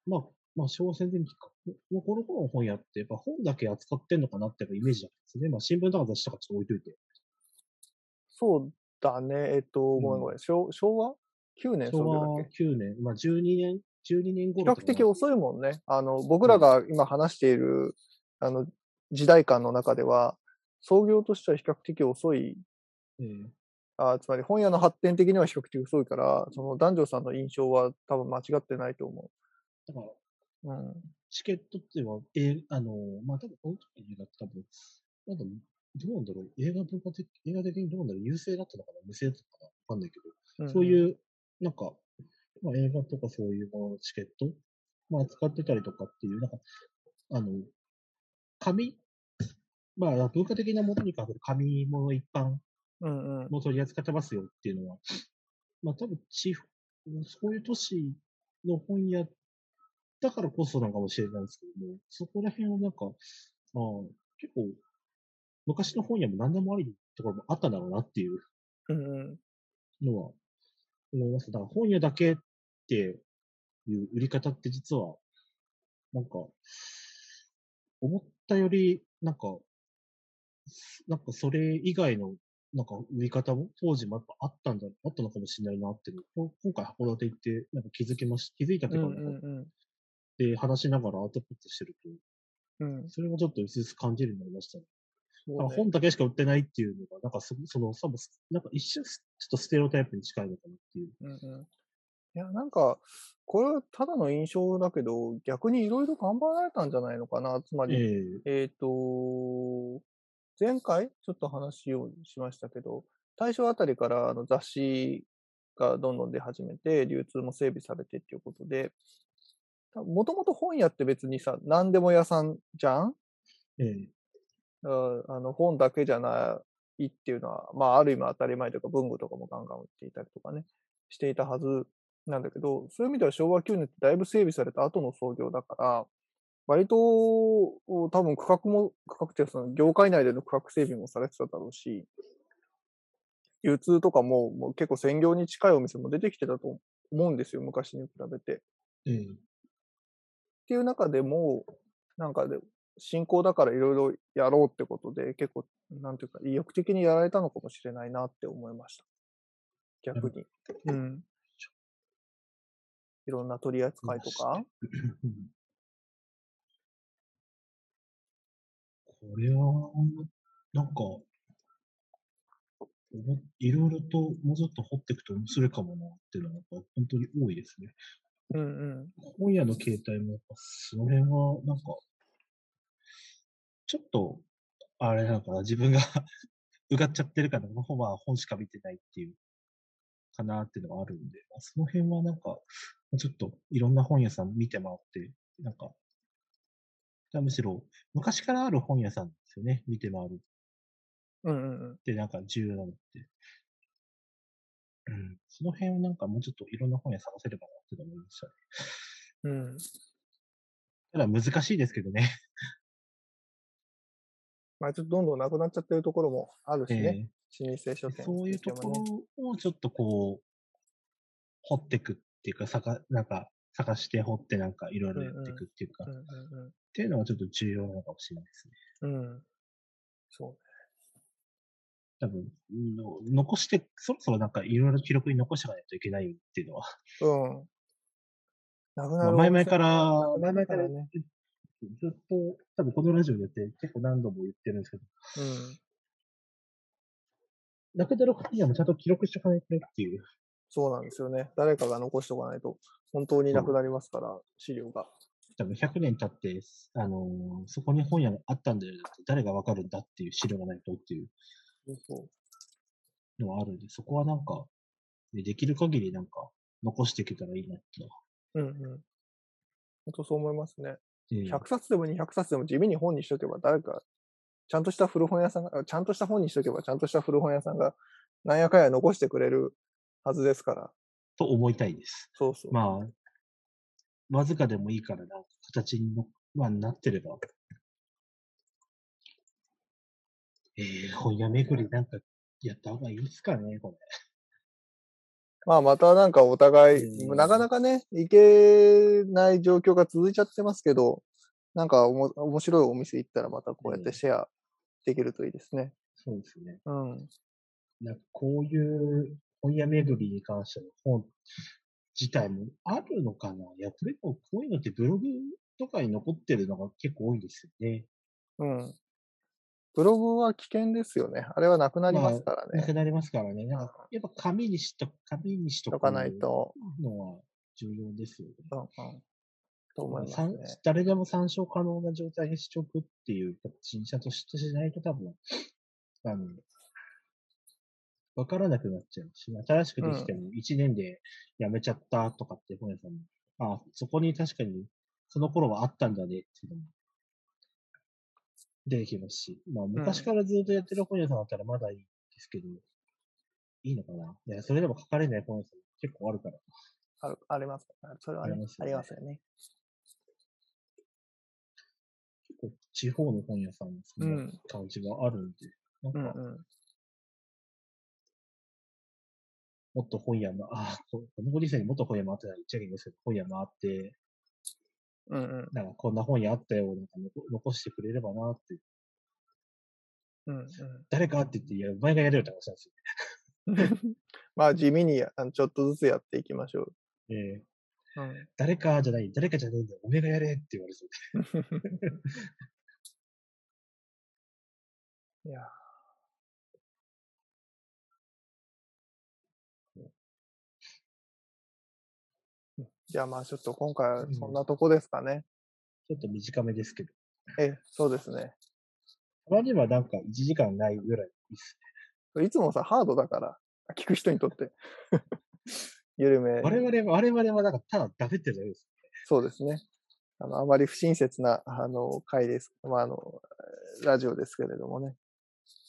Speaker 2: まあ、まあ、昭和戦前期か。のこの頃の本屋って、やっぱ本だけ扱ってんのかなっていうイメージだったんですね。まあ、新聞とか雑誌とかちょっと置いといて。
Speaker 1: そうだね。えっと、ごめんごめん。昭昭和 ?9 年
Speaker 2: 昭和9年。まあ、12年、12年
Speaker 1: 頃。比較的遅いもんね。あの、僕らが今話している、あの、時代感の中では、創業としては比較的遅い。
Speaker 2: うん、
Speaker 1: あつまり本屋の発展的には比較的遅いから、その男女さんの印象は多分間違ってないと思う。
Speaker 2: だから、うん、チケットっては、えあの、まあ、多分この時にだ多分、なんだどうなんだろう、映画文化的、映画的にどうなんだろう、優勢だったのかな、無勢だったのかな、わかんないけど、うん、そういう、なんか、まあ、映画とかそういうもののチケット、まあ、使ってたりとかっていう、なんか、あの、紙？まあ、文化的なものに関する紙物一般も取り扱ってますよっていうのは、まあ多分地方、そういう都市の本屋だからこそなのかもしれないですけども、そこら辺はなんか、まあ結構、昔の本屋も何でもありところもあったんだろうなっていう。のは思います。だから本屋だけっていう売り方って実は、なんか、思ったより、なんか、なんかそれ以外のなんか売り方も当時もやっぱあったんだ、あったのかもしれないなっていう。の今回函館行ってなんか気づきまし、気づいたというか、うんうんうん、で、話しながらアウトプットしてると、
Speaker 1: うん、
Speaker 2: それもちょっと薄々感じるようになりましたね。ね本だけしか売ってないっていうのが、なんかそその、多分なんか一瞬、ちょっとステレオタイプに近いのかなっていう。
Speaker 1: うんうん、いや、なんか、これはただの印象だけど、逆にいろいろ頑張られたんじゃないのかな。つまり、えっ、ー、えー、と、前回ちょっと話をしましたけど、大正あたりからあの雑誌がどんどん出始めて、流通も整備されてっていうことで、もともと本屋って別にさ、何でも屋さんじゃん？
Speaker 2: ええ。
Speaker 1: あの本だけじゃないっていうのは、まあ、ある意味当たり前というか、文具とかもガンガン売っていたりとかね、していたはずなんだけど、そういう意味では昭和9年ってだいぶ整備された後の創業だから、割と、多分区画も、区画っていうかその業界内での区画整備もされてただろうし、流通とかももう結構専業に近いお店も出てきてたと思うんですよ、昔に比べて。
Speaker 2: ええ。
Speaker 1: っていう中でも、なんかで、進行だからいろいろやろうってことで、結構、なんていうか、意欲的にやられたのかもしれないなって思いました。逆に。うん。いろんな取り扱いとか？
Speaker 2: うんこれは、なんか、おいろいろともうちょっと掘っていくと面白いかもなっていうのが本当に多いですね。
Speaker 1: うんうん。
Speaker 2: 本屋の形態もやっぱその辺はなんか、ちょっと、あれなのかな、自分が うがっちゃってるから、本は本しか見てないっていう、かなっていうのがあるんで、まあ、その辺はなんか、ちょっといろんな本屋さん見て回って、なんか、むしろ昔からある本屋さんですよね、見て回る
Speaker 1: うんうんうん。
Speaker 2: ってなんか重要なのって。うん。その辺をなんかもうちょっといろんな本屋探せればなって思いましたね。
Speaker 1: うん。
Speaker 2: ただ難しいですけどね。
Speaker 1: まあちょっとどんどんなくなっちゃってるところもあるしね。
Speaker 2: え
Speaker 1: 老舗書店。
Speaker 2: えそういうとこ
Speaker 1: ね
Speaker 2: ろをちょっとこう、掘っていくっていうか、さか、なんか、探して掘ってなんかいろいろやっていくっていうか、
Speaker 1: うん
Speaker 2: っ
Speaker 1: うん
Speaker 2: ていうのはちょっと重要なのかもしれないですね。
Speaker 1: うん。うん。そ
Speaker 2: 多分、の残して、そろそろなんかいろいろ記録に残していかないといけないっていうのは、
Speaker 1: う。うん。なくな
Speaker 2: まあ
Speaker 1: る。
Speaker 2: 前々から、
Speaker 1: な
Speaker 2: 前々か
Speaker 1: らね。
Speaker 2: ずっと、多分このラジオでやって結構何度も言ってるんですけど、
Speaker 1: うん。
Speaker 2: なくなる本屋もちゃんと記録しておかないとねっていう。
Speaker 1: そうなんですよね。誰かが残しておかないと、本当になくなりますから、資料が。
Speaker 2: 多分100年経って、あのーそこに本屋があったんだよって誰がわかるんだっていう資料がないとっていう
Speaker 1: そうそ
Speaker 2: のはあるんで、そこはなんか、ねできる限りなんか残していけたらいいなっていうのは。
Speaker 1: う。うんうん。本当そう思いますね。
Speaker 2: ええ
Speaker 1: 100冊でも200冊でも地味に本にしとけば、誰か、ちゃんとした古本屋さんが、ちゃんとした本にしとけば、ちゃんとした古本屋さんが、なんやかんや残してくれるはずですから。
Speaker 2: と思いたいです。
Speaker 1: そうそう。
Speaker 2: まあ、わずかでもいいからな形にの、まあ、なってれば。えー、本屋巡りなんかやった方がいいですかね、これ。
Speaker 1: まあ、またなんかお互い、
Speaker 2: うん
Speaker 1: なかなかね、行けない状況が続いちゃってますけど、なんかおも面白いお店行ったらまたこうやってシェアできるといいですね。
Speaker 2: そうですね。
Speaker 1: うん。
Speaker 2: なんかこういう本屋巡りに関しての本自体もあるのかないや、これもこういうのってブログとかに残ってるのが結構多いんですよね。
Speaker 1: うん。ブログは危険ですよね。あれはなくなりますからね。
Speaker 2: なくなりますからね。なんかやっぱ紙にしと、紙にしと
Speaker 1: かないと。
Speaker 2: のは重要ですよね。
Speaker 1: うんうん。と思いますね。
Speaker 2: 誰でも参照可能な状態にしておくっていう新車としてしないと多分、あの、わからなくなっちゃうし、新しくできても1年で辞めちゃったとかって本屋さんも、あ、そこに確かにその頃はあったんだねっていうのも出てきますし、まあ昔からずっとやってる本屋さんだったらまだいいですけど、いいのかな？いや、それでも書かれない本屋さん結構あるから。
Speaker 1: あるあります。それはね
Speaker 2: あります、よね
Speaker 1: ありますよね。
Speaker 2: 結構地方の本屋さんもそんな感じがあるんで、
Speaker 1: うん
Speaker 2: なんか、
Speaker 1: うん。
Speaker 2: もっと本屋ま、あ、ここのご時世にもっと本屋回ってたら言っちゃいけないですけど、本屋回って、
Speaker 1: うんうん。
Speaker 2: なんかこんな本屋あったよ、なんか残残してくれればなって、
Speaker 1: うんうん。
Speaker 2: 誰かって言って、いや、お前がやれよって話なんです
Speaker 1: まあ地味にちょっとずつやっていきましょう。
Speaker 2: よ。えー
Speaker 1: うん。
Speaker 2: 誰かじゃない、誰かじゃないんだよ、お前がやれって言われそう
Speaker 1: いやじゃあまあちょっと今回はそんなとこですかね。
Speaker 2: ちょっと短めですけど。
Speaker 1: ええ、そうですね。
Speaker 2: たまにはなんか1時間ないぐらいいいっす
Speaker 1: いつもさ、ハードだから、聞く人にとって。緩め
Speaker 2: ね。。我々は、我々はなんかただダメってるだけです。
Speaker 1: そうですね。あの、あまり不親切な、あの、回です。まあ、あの、ラジオですけれどもね。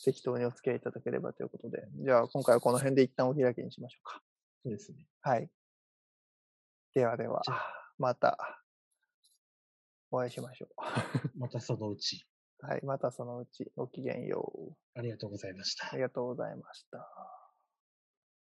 Speaker 1: 適当にお付き合いいただければということで。じゃあ、今回はこの辺で一旦お開きにしましょうか。
Speaker 2: そうですね。
Speaker 1: はい。ではではまた。お会いしましょ
Speaker 2: またそのうち。
Speaker 1: う。はい。またそのうち、ごきげんよう。
Speaker 2: ありがとうございました
Speaker 1: あ。りがとうございました。